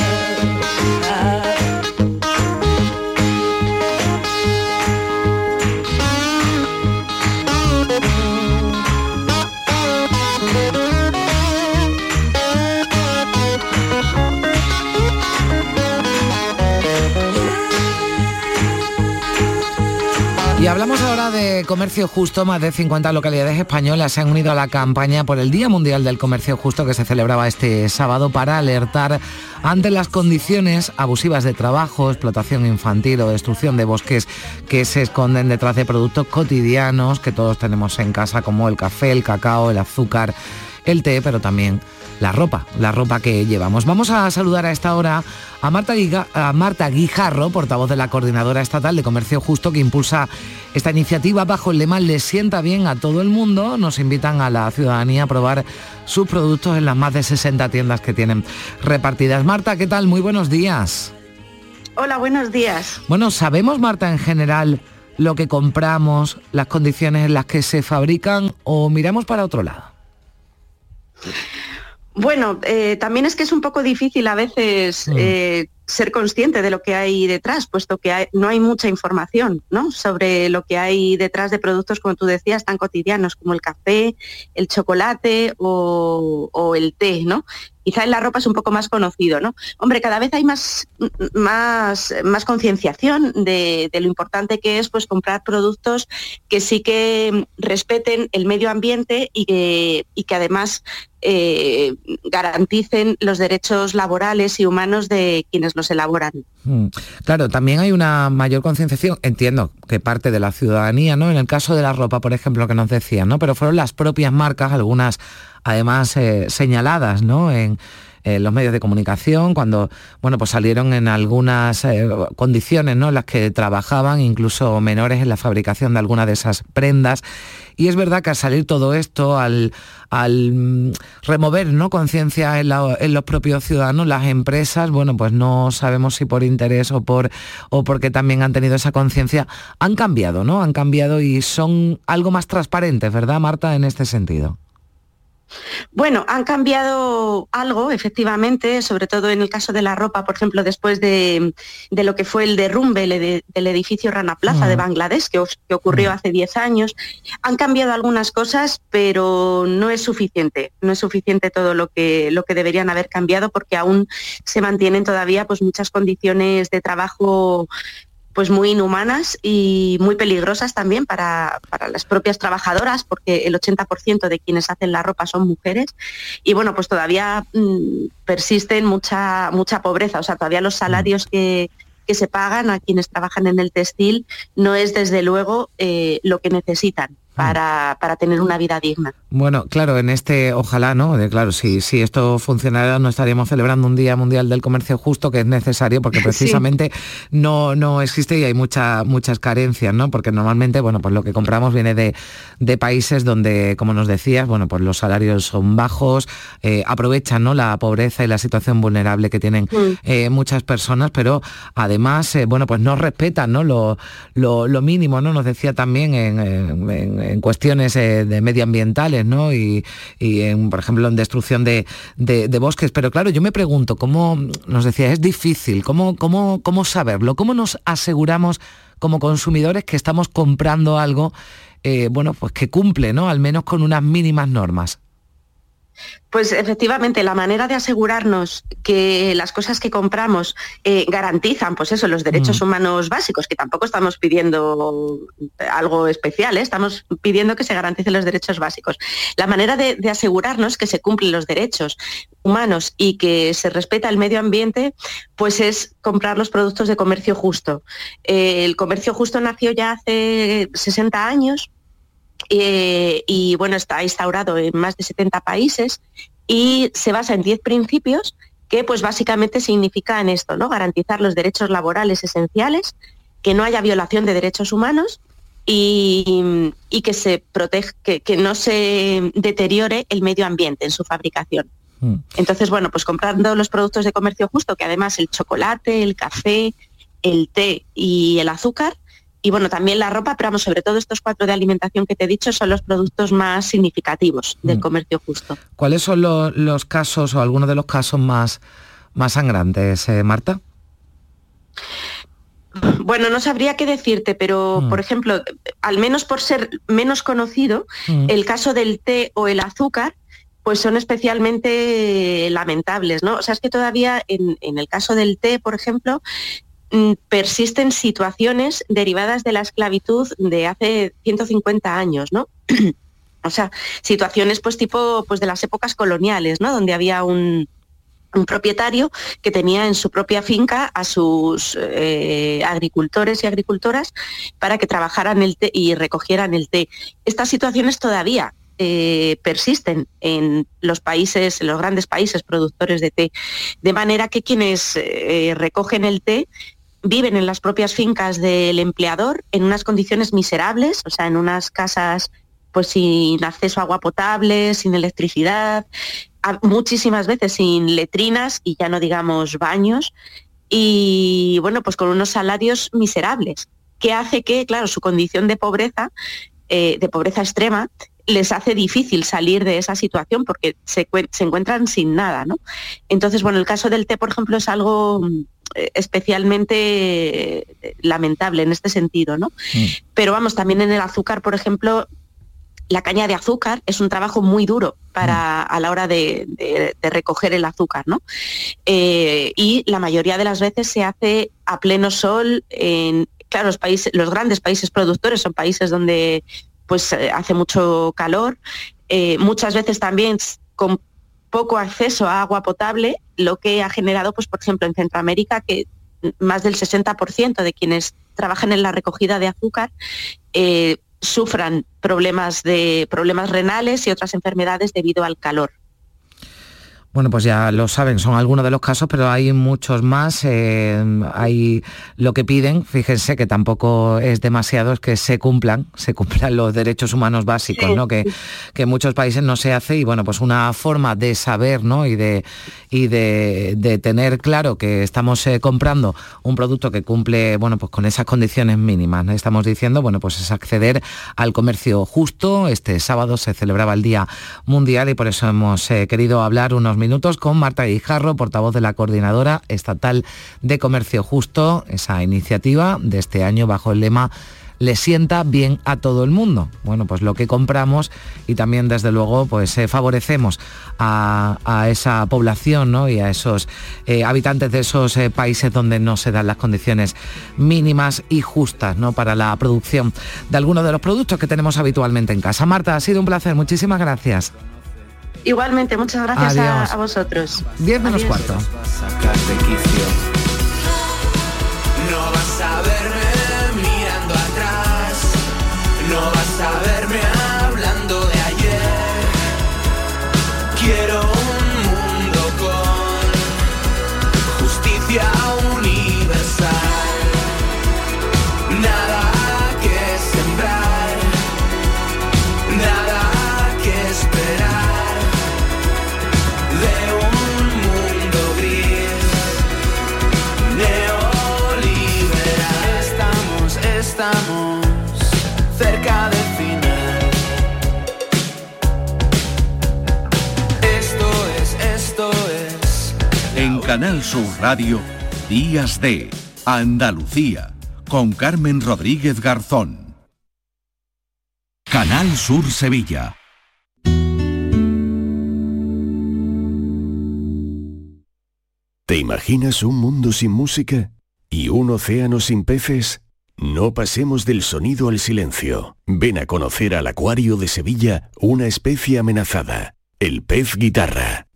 Y hablamos ahora de comercio justo. Más de 50 localidades españolas se han unido a la campaña por el Día Mundial del Comercio Justo que se celebraba este sábado para alertar ante las condiciones abusivas de trabajo, explotación infantil o destrucción de bosques que se esconden detrás de productos cotidianos que todos tenemos en casa como el café, el cacao, el azúcar, el té, pero también la ropa, la ropa que llevamos. Vamos a saludar a esta hora a Marta, a Marta Guijarro, portavoz de la Coordinadora Estatal de Comercio Justo, que impulsa esta iniciativa bajo el lema Le sienta bien a todo el mundo. Nos invitan a la ciudadanía a probar sus productos en las más de 60 tiendas que tienen repartidas. Marta, ¿qué tal? Muy buenos días. Hola, buenos días. Bueno, ¿sabemos, Marta, en general lo que compramos, las condiciones en las que se fabrican o miramos para otro lado? Bueno, eh, también es que es un poco difícil a veces mm. eh, ser consciente de lo que hay detrás, puesto que no hay mucha información ¿no? sobre lo que hay detrás de productos, como tú decías, tan cotidianos como el café, el chocolate o, el té, ¿no? Quizá en la ropa es un poco más conocido, ¿no? Hombre, cada vez hay más, más, concienciación de, lo importante que es pues, comprar productos que sí que respeten el medio ambiente y que, y que además eh, garanticen los derechos laborales y humanos de quienes los elaboran. Mm. Claro, también hay una mayor concienciación, entiendo que parte de la ciudadanía, ¿no? En el caso de la ropa, por ejemplo, que nos decían, ¿no? Pero fueron las propias marcas, algunas además eh, señaladas ¿no? en, los medios de comunicación, cuando bueno, pues salieron en algunas eh, condiciones ¿no? en las que trabajaban, incluso menores en la fabricación de alguna de esas prendas. Y es verdad que al salir todo esto, al, al remover ¿no? conciencia en, los propios ciudadanos, las empresas, bueno, pues no sabemos si por interés o, por, o porque también han tenido esa conciencia, han cambiado, ¿no? Han cambiado y son algo más transparentes, ¿verdad, Marta, en este sentido? Bueno, han cambiado algo, efectivamente, sobre todo en el caso de la ropa, por ejemplo, después de, lo que fue el derrumbe del edificio Rana Plaza de Bangladesh, que, ocurrió hace 10 años. Han cambiado algunas cosas, pero no es suficiente. No es suficiente todo lo que, lo que deberían haber cambiado porque aún se mantienen todavía pues, muchas condiciones de trabajo pues muy inhumanas y muy peligrosas también para, las propias trabajadoras, porque el 80% de quienes hacen la ropa son mujeres. Y bueno, pues todavía mm, persisten mucha, mucha pobreza, o sea, todavía los salarios que, que se pagan a quienes trabajan en el textil no es desde luego eh, lo que necesitan para, para, tener una vida digna. Bueno, claro, en este, ojalá, ¿no? De, claro, si, si esto funcionara, no estaríamos celebrando un Día Mundial del Comercio Justo, que es necesario, porque precisamente no, no existe y hay mucha, muchas carencias, ¿no? Porque normalmente, bueno, pues lo que compramos viene de, de países donde, como nos decías, bueno, pues los salarios son bajos, eh, aprovechan, ¿no? La pobreza y la situación vulnerable que tienen mm. eh, muchas personas, pero además, eh, bueno, pues no respetan, ¿no? Lo, lo, mínimo, ¿no? Nos decía también en en cuestiones eh, de medioambientales, ¿no? Y, en, por ejemplo, en destrucción de, bosques. Pero claro, yo me pregunto, ¿cómo, nos decía, es difícil, ¿cómo, cómo, cómo saberlo? ¿Cómo nos aseguramos como consumidores que estamos comprando algo, eh, bueno, pues que cumple, ¿no? Al menos con unas mínimas normas. Pues efectivamente, la manera de asegurarnos que las cosas que compramos eh, garantizan, pues eso, los derechos mm. humanos básicos, que tampoco estamos pidiendo algo especial, ¿eh? estamos pidiendo que se garanticen los derechos básicos. La manera de, asegurarnos que se cumplen los derechos humanos y que se respeta el medio ambiente, pues es comprar los productos de comercio justo. Eh, el comercio justo nació ya hace 60 años eh, y bueno, está instaurado en más de 70 países y se basa en 10 principios que pues básicamente significan esto, ¿no? Garantizar los derechos laborales esenciales, que no haya violación de derechos humanos y, que se protege, que, no se deteriore el medio ambiente en su fabricación. Mm. Entonces, bueno, pues comprando los productos de comercio justo, que además el chocolate, el café, el té y el azúcar y bueno, también la ropa, pero vamos, sobre todo estos cuatro de alimentación que te he dicho son los productos más significativos del mm. comercio justo. ¿Cuáles son los casos o algunos de los casos más, más sangrantes, eh, Marta? Bueno, no sabría qué decirte, pero mm. por ejemplo, al menos por ser menos conocido, mm. el caso del té o el azúcar, pues son especialmente lamentables, ¿no? O sea, es que todavía en, en el caso del té, por ejemplo, persisten situaciones derivadas de la esclavitud de hace 150 años, ¿no? o sea, situaciones pues tipo pues de las épocas coloniales, ¿no? Donde había un, propietario que tenía en su propia finca a sus eh, agricultores y agricultoras para que trabajaran el té y recogieran el té. Estas situaciones todavía eh, persisten en los países, en los grandes países productores de té, de manera que quienes eh, recogen el té viven en las propias fincas del empleador en unas condiciones miserables, o sea, en unas casas pues sin acceso a agua potable, sin electricidad, muchísimas veces sin letrinas y ya no digamos baños, y bueno, pues con unos salarios miserables, que hace que, claro, su condición de pobreza, eh, de pobreza extrema, les hace difícil salir de esa situación porque se, se encuentran sin nada, ¿no? Entonces, bueno, el caso del té, por ejemplo, es algo eh, especialmente eh, lamentable en este sentido, ¿no? Mm. Pero vamos, también en el azúcar, por ejemplo, la caña de azúcar es un trabajo muy duro para mm. a la hora de, recoger el azúcar, ¿no? Eh, y la mayoría de las veces se hace a pleno sol en claro, los países, los grandes países productores son países donde pues hace mucho calor, muchas veces también con poco acceso a agua potable, lo que ha generado, pues, por ejemplo, en Centroamérica, que más del 60% de quienes trabajan en la recogida de azúcar eh, sufran problemas, de, problemas renales y otras enfermedades debido al calor. Bueno, pues ya lo saben, son algunos de los casos, pero hay muchos más. Eh, hay lo que piden, fíjense que tampoco es demasiado, es que se cumplan, se cumplan los derechos humanos básicos, ¿no? Que, que en muchos países no se hace y bueno, pues una forma de saber, ¿no? Y de, y de, tener claro que estamos eh, comprando un producto que cumple, bueno, pues con esas condiciones mínimas. Estamos diciendo, bueno, pues es acceder al comercio justo. Este sábado se celebraba el Día Mundial y por eso hemos eh, querido hablar unos minutos con Marta Guijarro, portavoz de la Coordinadora Estatal de Comercio Justo, esa iniciativa de este año bajo el lema le sienta bien a todo el mundo. Bueno, pues lo que compramos y también desde luego pues eh, favorecemos a, esa población ¿no? y a esos eh, habitantes de esos eh, países donde no se dan las condiciones mínimas y justas ¿no? para la producción de algunos de los productos que tenemos habitualmente en casa. Marta, ha sido un placer, muchísimas gracias. Igualmente, muchas gracias a, vosotros. 10 menos cuarto. Canal Sur Radio, Días de Andalucía, con Carmen Rodríguez Garzón. Canal Sur Sevilla. ¿Te imaginas un mundo sin música? ¿Y un océano sin peces? No pasemos del sonido al silencio. Ven a conocer al Acuario de Sevilla una especie amenazada, el pez guitarra.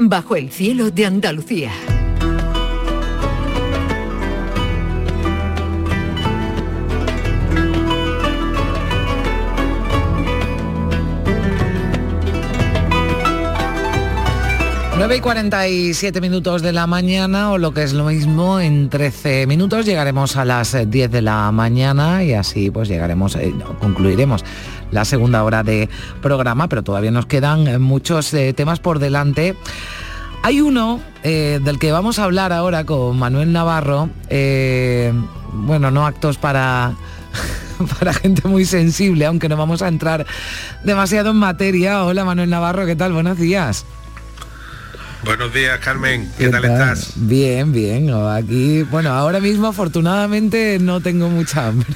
Bajo el cielo de Andalucía. Nueve y 47 minutos de la mañana, o lo que es lo mismo, en 13 minutos llegaremos a las 10 de la mañana y así pues llegaremos, eh, concluiremos la segunda hora de programa, pero todavía nos quedan eh, muchos eh, temas por delante. Hay uno eh, del que vamos a hablar ahora con Manuel Navarro, bueno, no actos para, para gente muy sensible, aunque no vamos a entrar demasiado en materia. Hola Manuel Navarro, ¿qué tal? Buenos días. Buenos días, Carmen. ¿Qué, tal, estás? Bien, bien. Aquí, bueno, ahora mismo afortunadamente no tengo mucha hambre.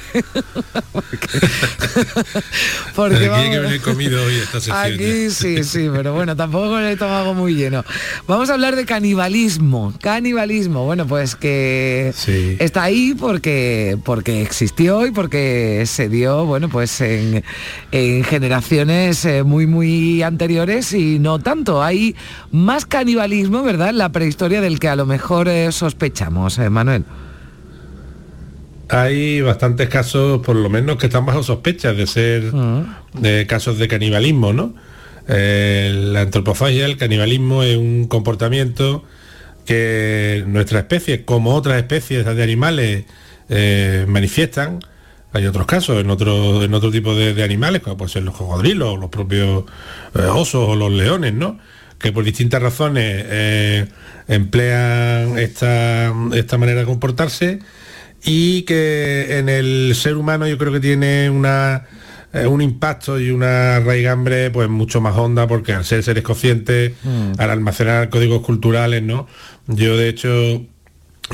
porque, porque Aquí vamos- que venir comido hoy esta sección. Aquí sí, sí, pero bueno, tampoco con el estómago muy lleno. Vamos a hablar de canibalismo. Canibalismo, bueno, pues que está ahí porque, porque existió y porque se dio, bueno, pues en, en generaciones eh, muy, muy anteriores y no tanto. Hay más canibalismo, ¿verdad? En la prehistoria del que a lo mejor eh, sospechamos, eh, Manuel. Hay bastantes casos, por lo menos, que están bajo sospechas de ser de casos de canibalismo, ¿no? Eh, la antropofagia, el canibalismo es un comportamiento que nuestra especie, como otras especies de animales, eh, manifiestan. Hay otros casos en otro, en otro tipo de, de animales, como pueden ser los cocodrilos, o los propios eh, osos o los leones, ¿no? Que por distintas razones eh, emplean esta, esta manera de comportarse y que en el ser humano yo creo que tiene una eh, un impacto y una raigambre pues mucho más honda porque al ser seres conscientes, Mm. al almacenar códigos culturales, ¿no? Yo de hecho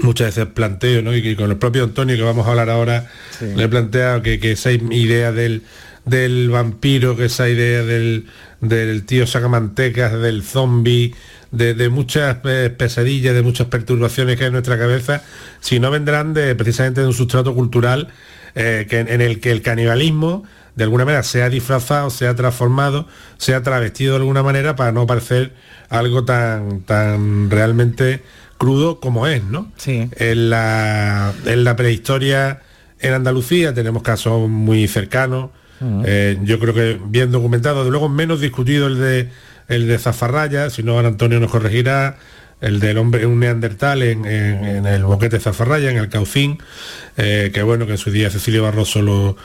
muchas veces planteo, ¿no? Y que con el propio Antonio que vamos a hablar ahora, Sí. le he planteado que, que esa idea del, del vampiro, que esa idea del, del tío sacamantecas, del zombie, de, de muchas eh, pesadillas, de muchas perturbaciones que hay en nuestra cabeza, si no vendrán de precisamente de un sustrato cultural eh, que, en el que el canibalismo de alguna manera se ha disfrazado, se ha transformado, se ha travestido de alguna manera para no parecer algo tan, tan realmente crudo como es, ¿no? Sí. En la, en la prehistoria en Andalucía tenemos casos muy cercanos, Eh, yo creo que bien documentado, de luego menos discutido el de el de Zafarraya, si no Antonio nos corregirá, el del hombre, un neandertal en, el boquete Zafarraya, en el Caucín, eh, que bueno, que en su día Cecilio Barroso lo,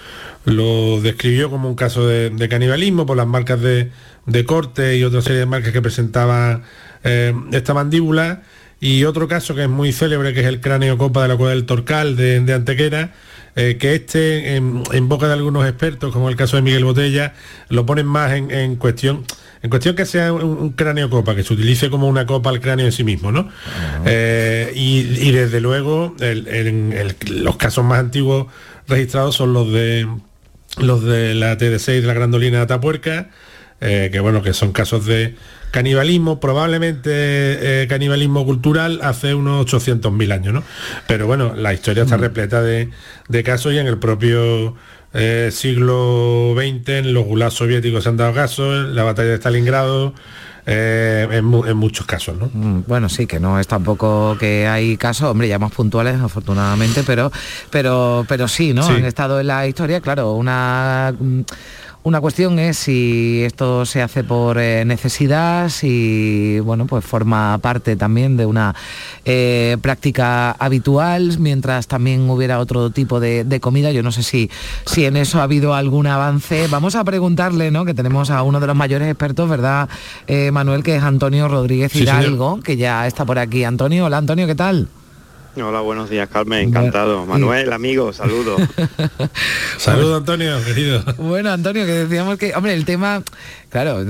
lo describió como un caso de, canibalismo por las marcas de, de corte y otra serie de marcas que presentaba eh, esta mandíbula. Y otro caso que es muy célebre, que es el cráneo copa de la cueva del Torcal de Antequera, eh, que este, en, en boca de algunos expertos, como el caso de Miguel Botella, lo ponen más en, en cuestión, en cuestión que sea un, un cráneo copa, que se utilice como una copa al cráneo en sí mismo, ¿no? Eh, y, y desde luego el- el- el- los casos más antiguos registrados son los de los de la TD6 de la Grandolina de Atapuerca, eh, que bueno, que son casos de canibalismo, probablemente eh, canibalismo cultural hace unos 800.000 años, ¿no? Pero bueno, la historia está repleta de, de casos y en el propio eh, siglo XX, en los gulags soviéticos se han dado casos, en la batalla de Stalingrado, eh, en, mu- en muchos casos, ¿no? Mm, Bueno, sí, que no es tampoco que hay casos, hombre, ya más puntuales, afortunadamente, pero, pero, pero sí, ¿no? Sí. Han estado en la historia, claro, una. Una cuestión es si esto se hace por eh, necesidad, si bueno, pues forma parte también de una eh, práctica habitual, mientras también hubiera otro tipo de, de comida. Yo no sé si, si en eso ha habido algún avance. Vamos a preguntarle, ¿no? Que tenemos a uno de los mayores expertos, ¿verdad, eh, Manuel? Que es Antonio Rodríguez Sí. Hidalgo, que ya está por aquí. Antonio, hola Antonio, ¿qué tal? Hola, buenos días, Carmen, encantado. Manuel, amigo, saludos. Saludos, Antonio, querido. Bueno, Antonio, que decíamos que, hombre, el tema, claro,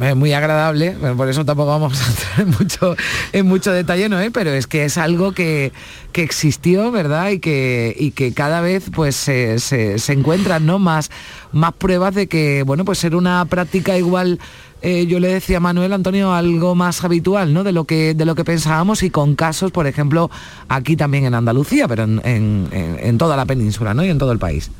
es muy agradable, por eso tampoco vamos a entrar en mucho, en mucho detalle, ¿no? eh? Pero es que es algo que, que existió, ¿verdad? Y que, y que cada vez pues se, se- se encuentran, ¿no? Más, más pruebas de que, bueno, pues ser una práctica igual. Eh, yo le decía a Manuel Antonio algo más habitual ¿no? de lo que de lo que pensábamos y con casos por ejemplo aquí también en Andalucía pero en, en- toda la península ¿no? y en todo el país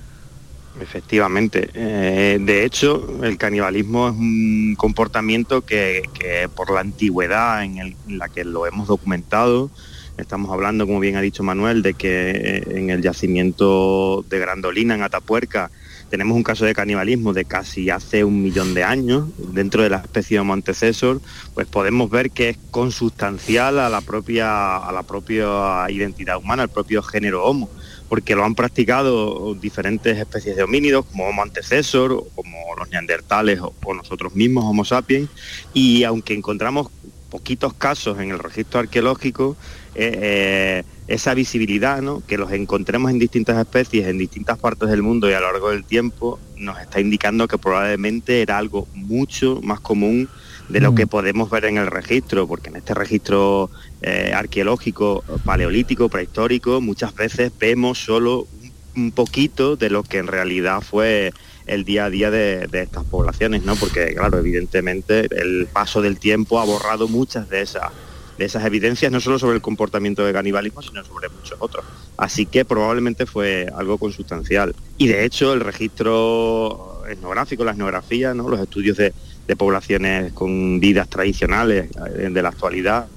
Efectivamente. Eh, de hecho, el canibalismo es un comportamiento que, que por la antigüedad en, el- en la que lo hemos documentado, estamos hablando, como bien ha dicho Manuel, de que eh, en el yacimiento de Grandolina, en Atapuerca, tenemos un caso de canibalismo de casi hace un millón de años dentro de la especie de Montecesor, pues podemos ver que es consustancial a la propia a la propia identidad humana, al propio género Homo, porque lo han practicado diferentes especies de homínidos como Homo antecesor, como los neandertales o nosotros mismos Homo sapiens, y aunque encontramos poquitos casos en el registro arqueológico, eh, eh, esa visibilidad, ¿no? que los encontremos en distintas especies, en distintas partes del mundo y a lo largo del tiempo, nos está indicando que probablemente era algo mucho más común de lo que podemos ver en el registro, porque en este registro eh, arqueológico, paleolítico, prehistórico, muchas veces vemos solo un poquito de lo que en realidad fue el día a día de, de estas poblaciones, ¿no? Porque, claro, evidentemente el paso del tiempo ha borrado muchas de esas de esas evidencias, no solo sobre el comportamiento de canibalismo, sino sobre muchos otros. Así que probablemente fue algo consustancial. Y de hecho, el registro etnográfico, la etnografía, ¿no? los estudios de, de poblaciones con vidas tradicionales eh, de la actualidad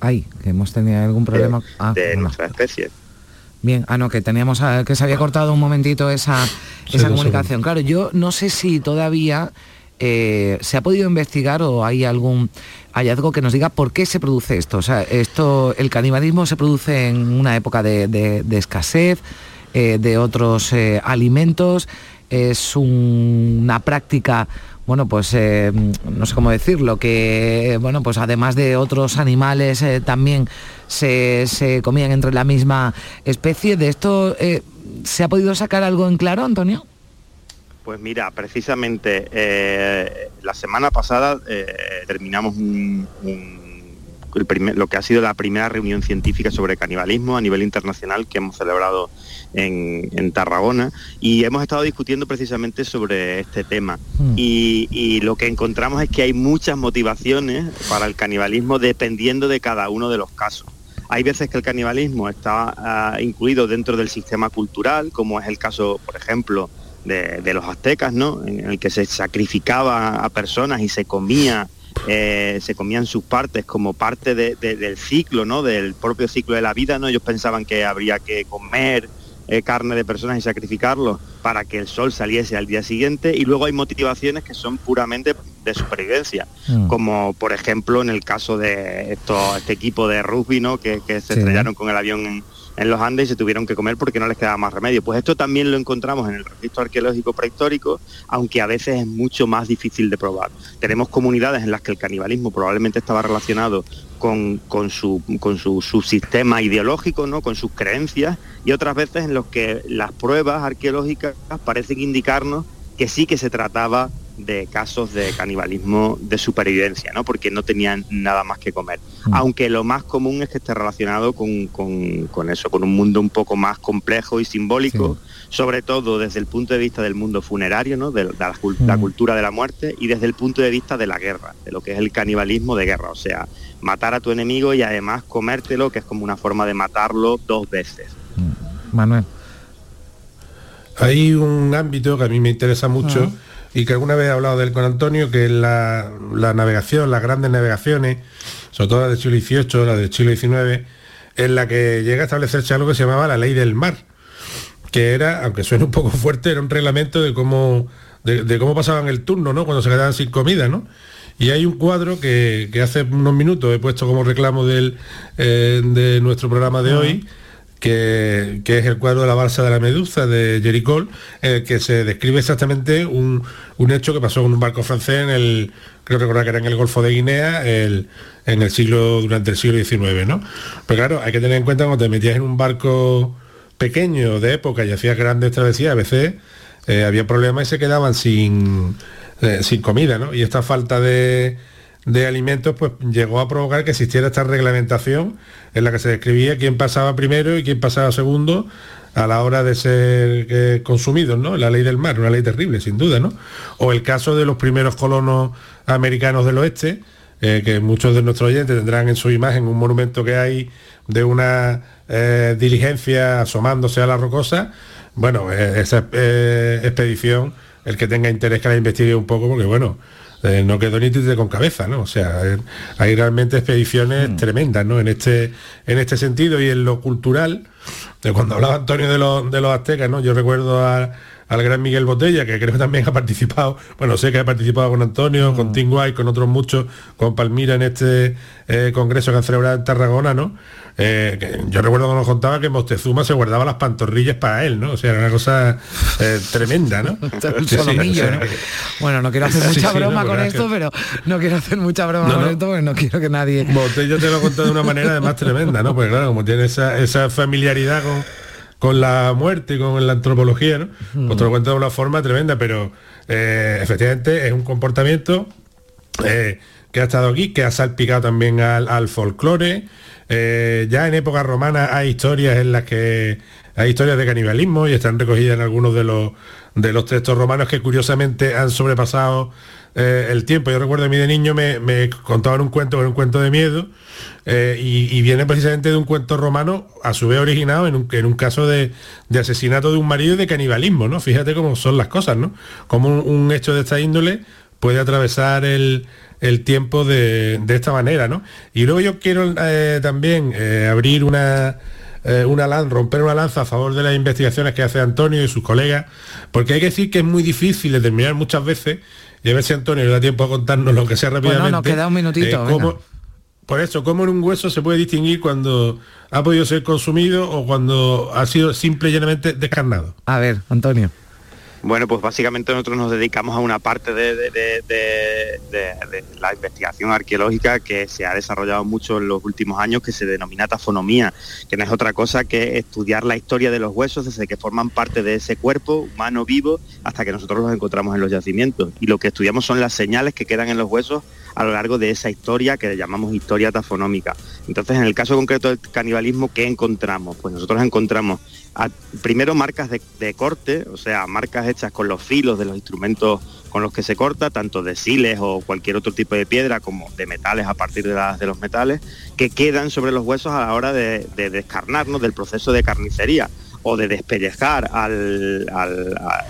Ay, que hemos tenido algún problema. Ah, de nuestra especie. Bien, ah, no, que teníamos, ah, que se había cortado un momentito esa, comunicación. Claro, yo no sé si todavía eh, se ha podido investigar o hay algún hallazgo que nos diga por qué se produce esto. O sea, esto, el canibalismo se produce en una época de, de- de escasez eh, de otros eh, alimentos, es un- una práctica bueno, pues eh, no sé cómo decirlo, que bueno, pues además de otros animales eh, también se, comían entre la misma especie. ¿De esto eh, se ha podido sacar algo en claro, Antonio? Pues mira, precisamente la semana pasada terminamos un, lo que ha sido la primera reunión científica sobre canibalismo a nivel internacional que hemos celebrado en, Tarragona y hemos estado discutiendo precisamente sobre este tema. Hmm. Y, lo que encontramos es que hay muchas motivaciones para el canibalismo dependiendo de cada uno de los casos. Hay veces que el canibalismo está ah, incluido dentro del sistema cultural, como es el caso, por ejemplo, de, los aztecas, ¿no? En el que se sacrificaba a personas y se comía eh, se comían sus partes como parte del ciclo, ¿no? Del propio ciclo de la vida, ¿no? Ellos pensaban que habría que comer eh, carne de personas y sacrificarlo para que el sol saliese al día siguiente y luego hay motivaciones que son puramente de supervivencia, mm. como por ejemplo en el caso de esto, este equipo de rugby ¿no? que, se estrellaron con el avión en, en los Andes se tuvieron que comer porque no les quedaba más remedio. Pues esto también lo encontramos en el registro arqueológico prehistórico, aunque a veces es mucho más difícil de probar. Tenemos comunidades en las que el canibalismo probablemente estaba relacionado con, su, subsistema ideológico, ¿no? con sus creencias, y otras veces en los que las pruebas arqueológicas parecen indicarnos que sí que se trataba de casos de canibalismo de supervivencia, ¿no? porque no tenían nada más que comer. Mm. Aunque lo más común es que esté relacionado con, eso, con un mundo un poco más complejo y simbólico, sobre todo desde el punto de vista del mundo funerario, ¿no? de, la, mm. cultura de la muerte, y desde el punto de vista de la guerra, de lo que es el canibalismo de guerra, o sea, matar a tu enemigo y además comértelo, que es como una forma de matarlo dos veces. Mm. Manuel. Hay un ámbito que a mí me interesa mucho y que alguna vez he hablado de él con Antonio, que es la, navegación, las grandes navegaciones, sobre todo la del siglo XVIII, la del siglo XIX, en la que llega a establecerse algo que se llamaba la ley del mar, que era, aunque suene un poco fuerte, era un reglamento de cómo, de, cómo pasaban el turno, ¿no? Cuando se quedaban sin comida, ¿no? Y hay un cuadro que, hace unos minutos he puesto como reclamo del, eh, de nuestro programa de hoy, que, es el cuadro de la balsa de la Medusa de Jericó, el que se describe exactamente un, hecho que pasó con un barco francés en el, creo recordar que era en el Golfo de Guinea, en el siglo, durante el siglo XIX, ¿no? Pero claro, hay que tener en cuenta cuando te metías en un barco pequeño de época y hacías grandes travesías, a veces eh, había problemas y se quedaban sin, eh, sin comida, ¿no? Y esta falta de de alimentos, pues llegó a provocar que existiera esta reglamentación en la que se describía quién pasaba primero y quién pasaba segundo a la hora de ser eh, consumidos, ¿no? La ley del mar, una ley terrible, sin duda, ¿no? O el caso de los primeros colonos americanos del oeste, eh, que muchos de nuestros oyentes tendrán en su imagen un monumento que hay de una eh, diligencia asomándose a la rocosa. Bueno, esa expedición, el que tenga interés que la investigue un poco, porque bueno, eh, no quedó ni de con cabeza, ¿no? O sea, eh, hay realmente expediciones mm. tremendas, ¿no? En este, en este sentido y en lo cultural, de cuando hablaba Antonio de, los, de los aztecas, ¿no? Yo recuerdo al gran Miguel Botella, que creo que también ha participado, bueno, sé que ha participado con Antonio, con mm. Tim White, con otros muchos, con Palmira en este eh, congreso que han celebrado en Tarragona, ¿no? Eh, yo recuerdo cuando nos contaba que Moctezuma se guardaba las pantorrillas para él, ¿no? O sea, era una cosa eh, tremenda, ¿no? Bueno, no quiero hacer mucha broma con esto, pero no quiero hacer mucha broma con esto porque no quiero que nadie... Yo te lo contado de una manera además tremenda, ¿no? Porque claro, como tiene esa, familiaridad con, con la muerte, con la antropología, ¿no? Pues te lo cuento de una forma tremenda, pero eh, efectivamente es un comportamiento que ha estado aquí, que ha salpicado también al, al folclore, eh, ya en época romana hay historias en las que hay historias de canibalismo y están recogidas en algunos de los, de los textos romanos que curiosamente han sobrepasado eh, el tiempo. Yo recuerdo a mí de niño me, contaban un cuento, un cuento de miedo, eh, y, viene precisamente de un cuento romano, a su vez originado en un, en un caso de, asesinato de un marido y de canibalismo, ¿no? Fíjate cómo son las cosas, ¿no? Como un hecho de esta índole puede atravesar el, el tiempo de, esta manera, ¿no? Y luego yo quiero eh, también eh, abrir una, eh, una lanza, romper una lanza a favor de las investigaciones que hace Antonio y sus colegas, porque hay que decir que es muy difícil determinar muchas veces, y a ver si Antonio le da tiempo a contarnos lo que sea rápidamente. Bueno, nos queda un minutito. por eso, ¿cómo en un hueso se puede distinguir cuando ha podido ser consumido o cuando ha sido simple y llanamente descarnado? A ver, Antonio. Bueno, pues básicamente nosotros nos dedicamos a una parte de, la investigación arqueológica que se ha desarrollado mucho en los últimos años, que se denomina tafonomía, que no es otra cosa que estudiar la historia de los huesos desde que forman parte de ese cuerpo humano vivo hasta que nosotros los encontramos en los yacimientos. Y lo que estudiamos son las señales que quedan en los huesos a lo largo de esa historia que llamamos historia tafonómica. Entonces, en el caso concreto del canibalismo, ¿qué encontramos? Pues nosotros encontramos primero marcas de, corte, o sea, marcas hechas con los filos de los instrumentos con los que se corta, tanto de siles o cualquier otro tipo de piedra como de metales a partir de, de los metales, que quedan sobre los huesos a la hora de, descarnarnos del proceso de carnicería o de despellejar al,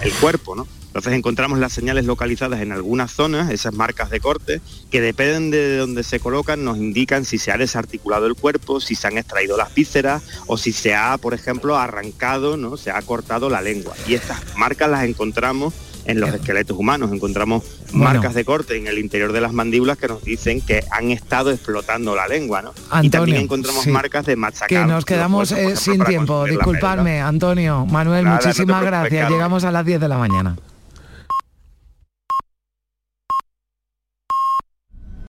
el cuerpo, ¿no? Entonces encontramos las señales localizadas en algunas zonas, esas marcas de corte, que dependen de donde se colocan, nos indican si se ha desarticulado el cuerpo, si se han extraído las vísceras o si se ha, por ejemplo, arrancado, ¿no? Se ha cortado la lengua. Y estas marcas las encontramos en los esqueletos humanos. Encontramos marcas de corte en el interior de las mandíbulas que nos dicen que han estado explotando la lengua, ¿no? y también encontramos marcas de machacar. Que nos quedamos eh, sin tiempo. Disculpadme, Antonio. Manuel, muchísimas gracias. Llegamos a las 10 de la mañana.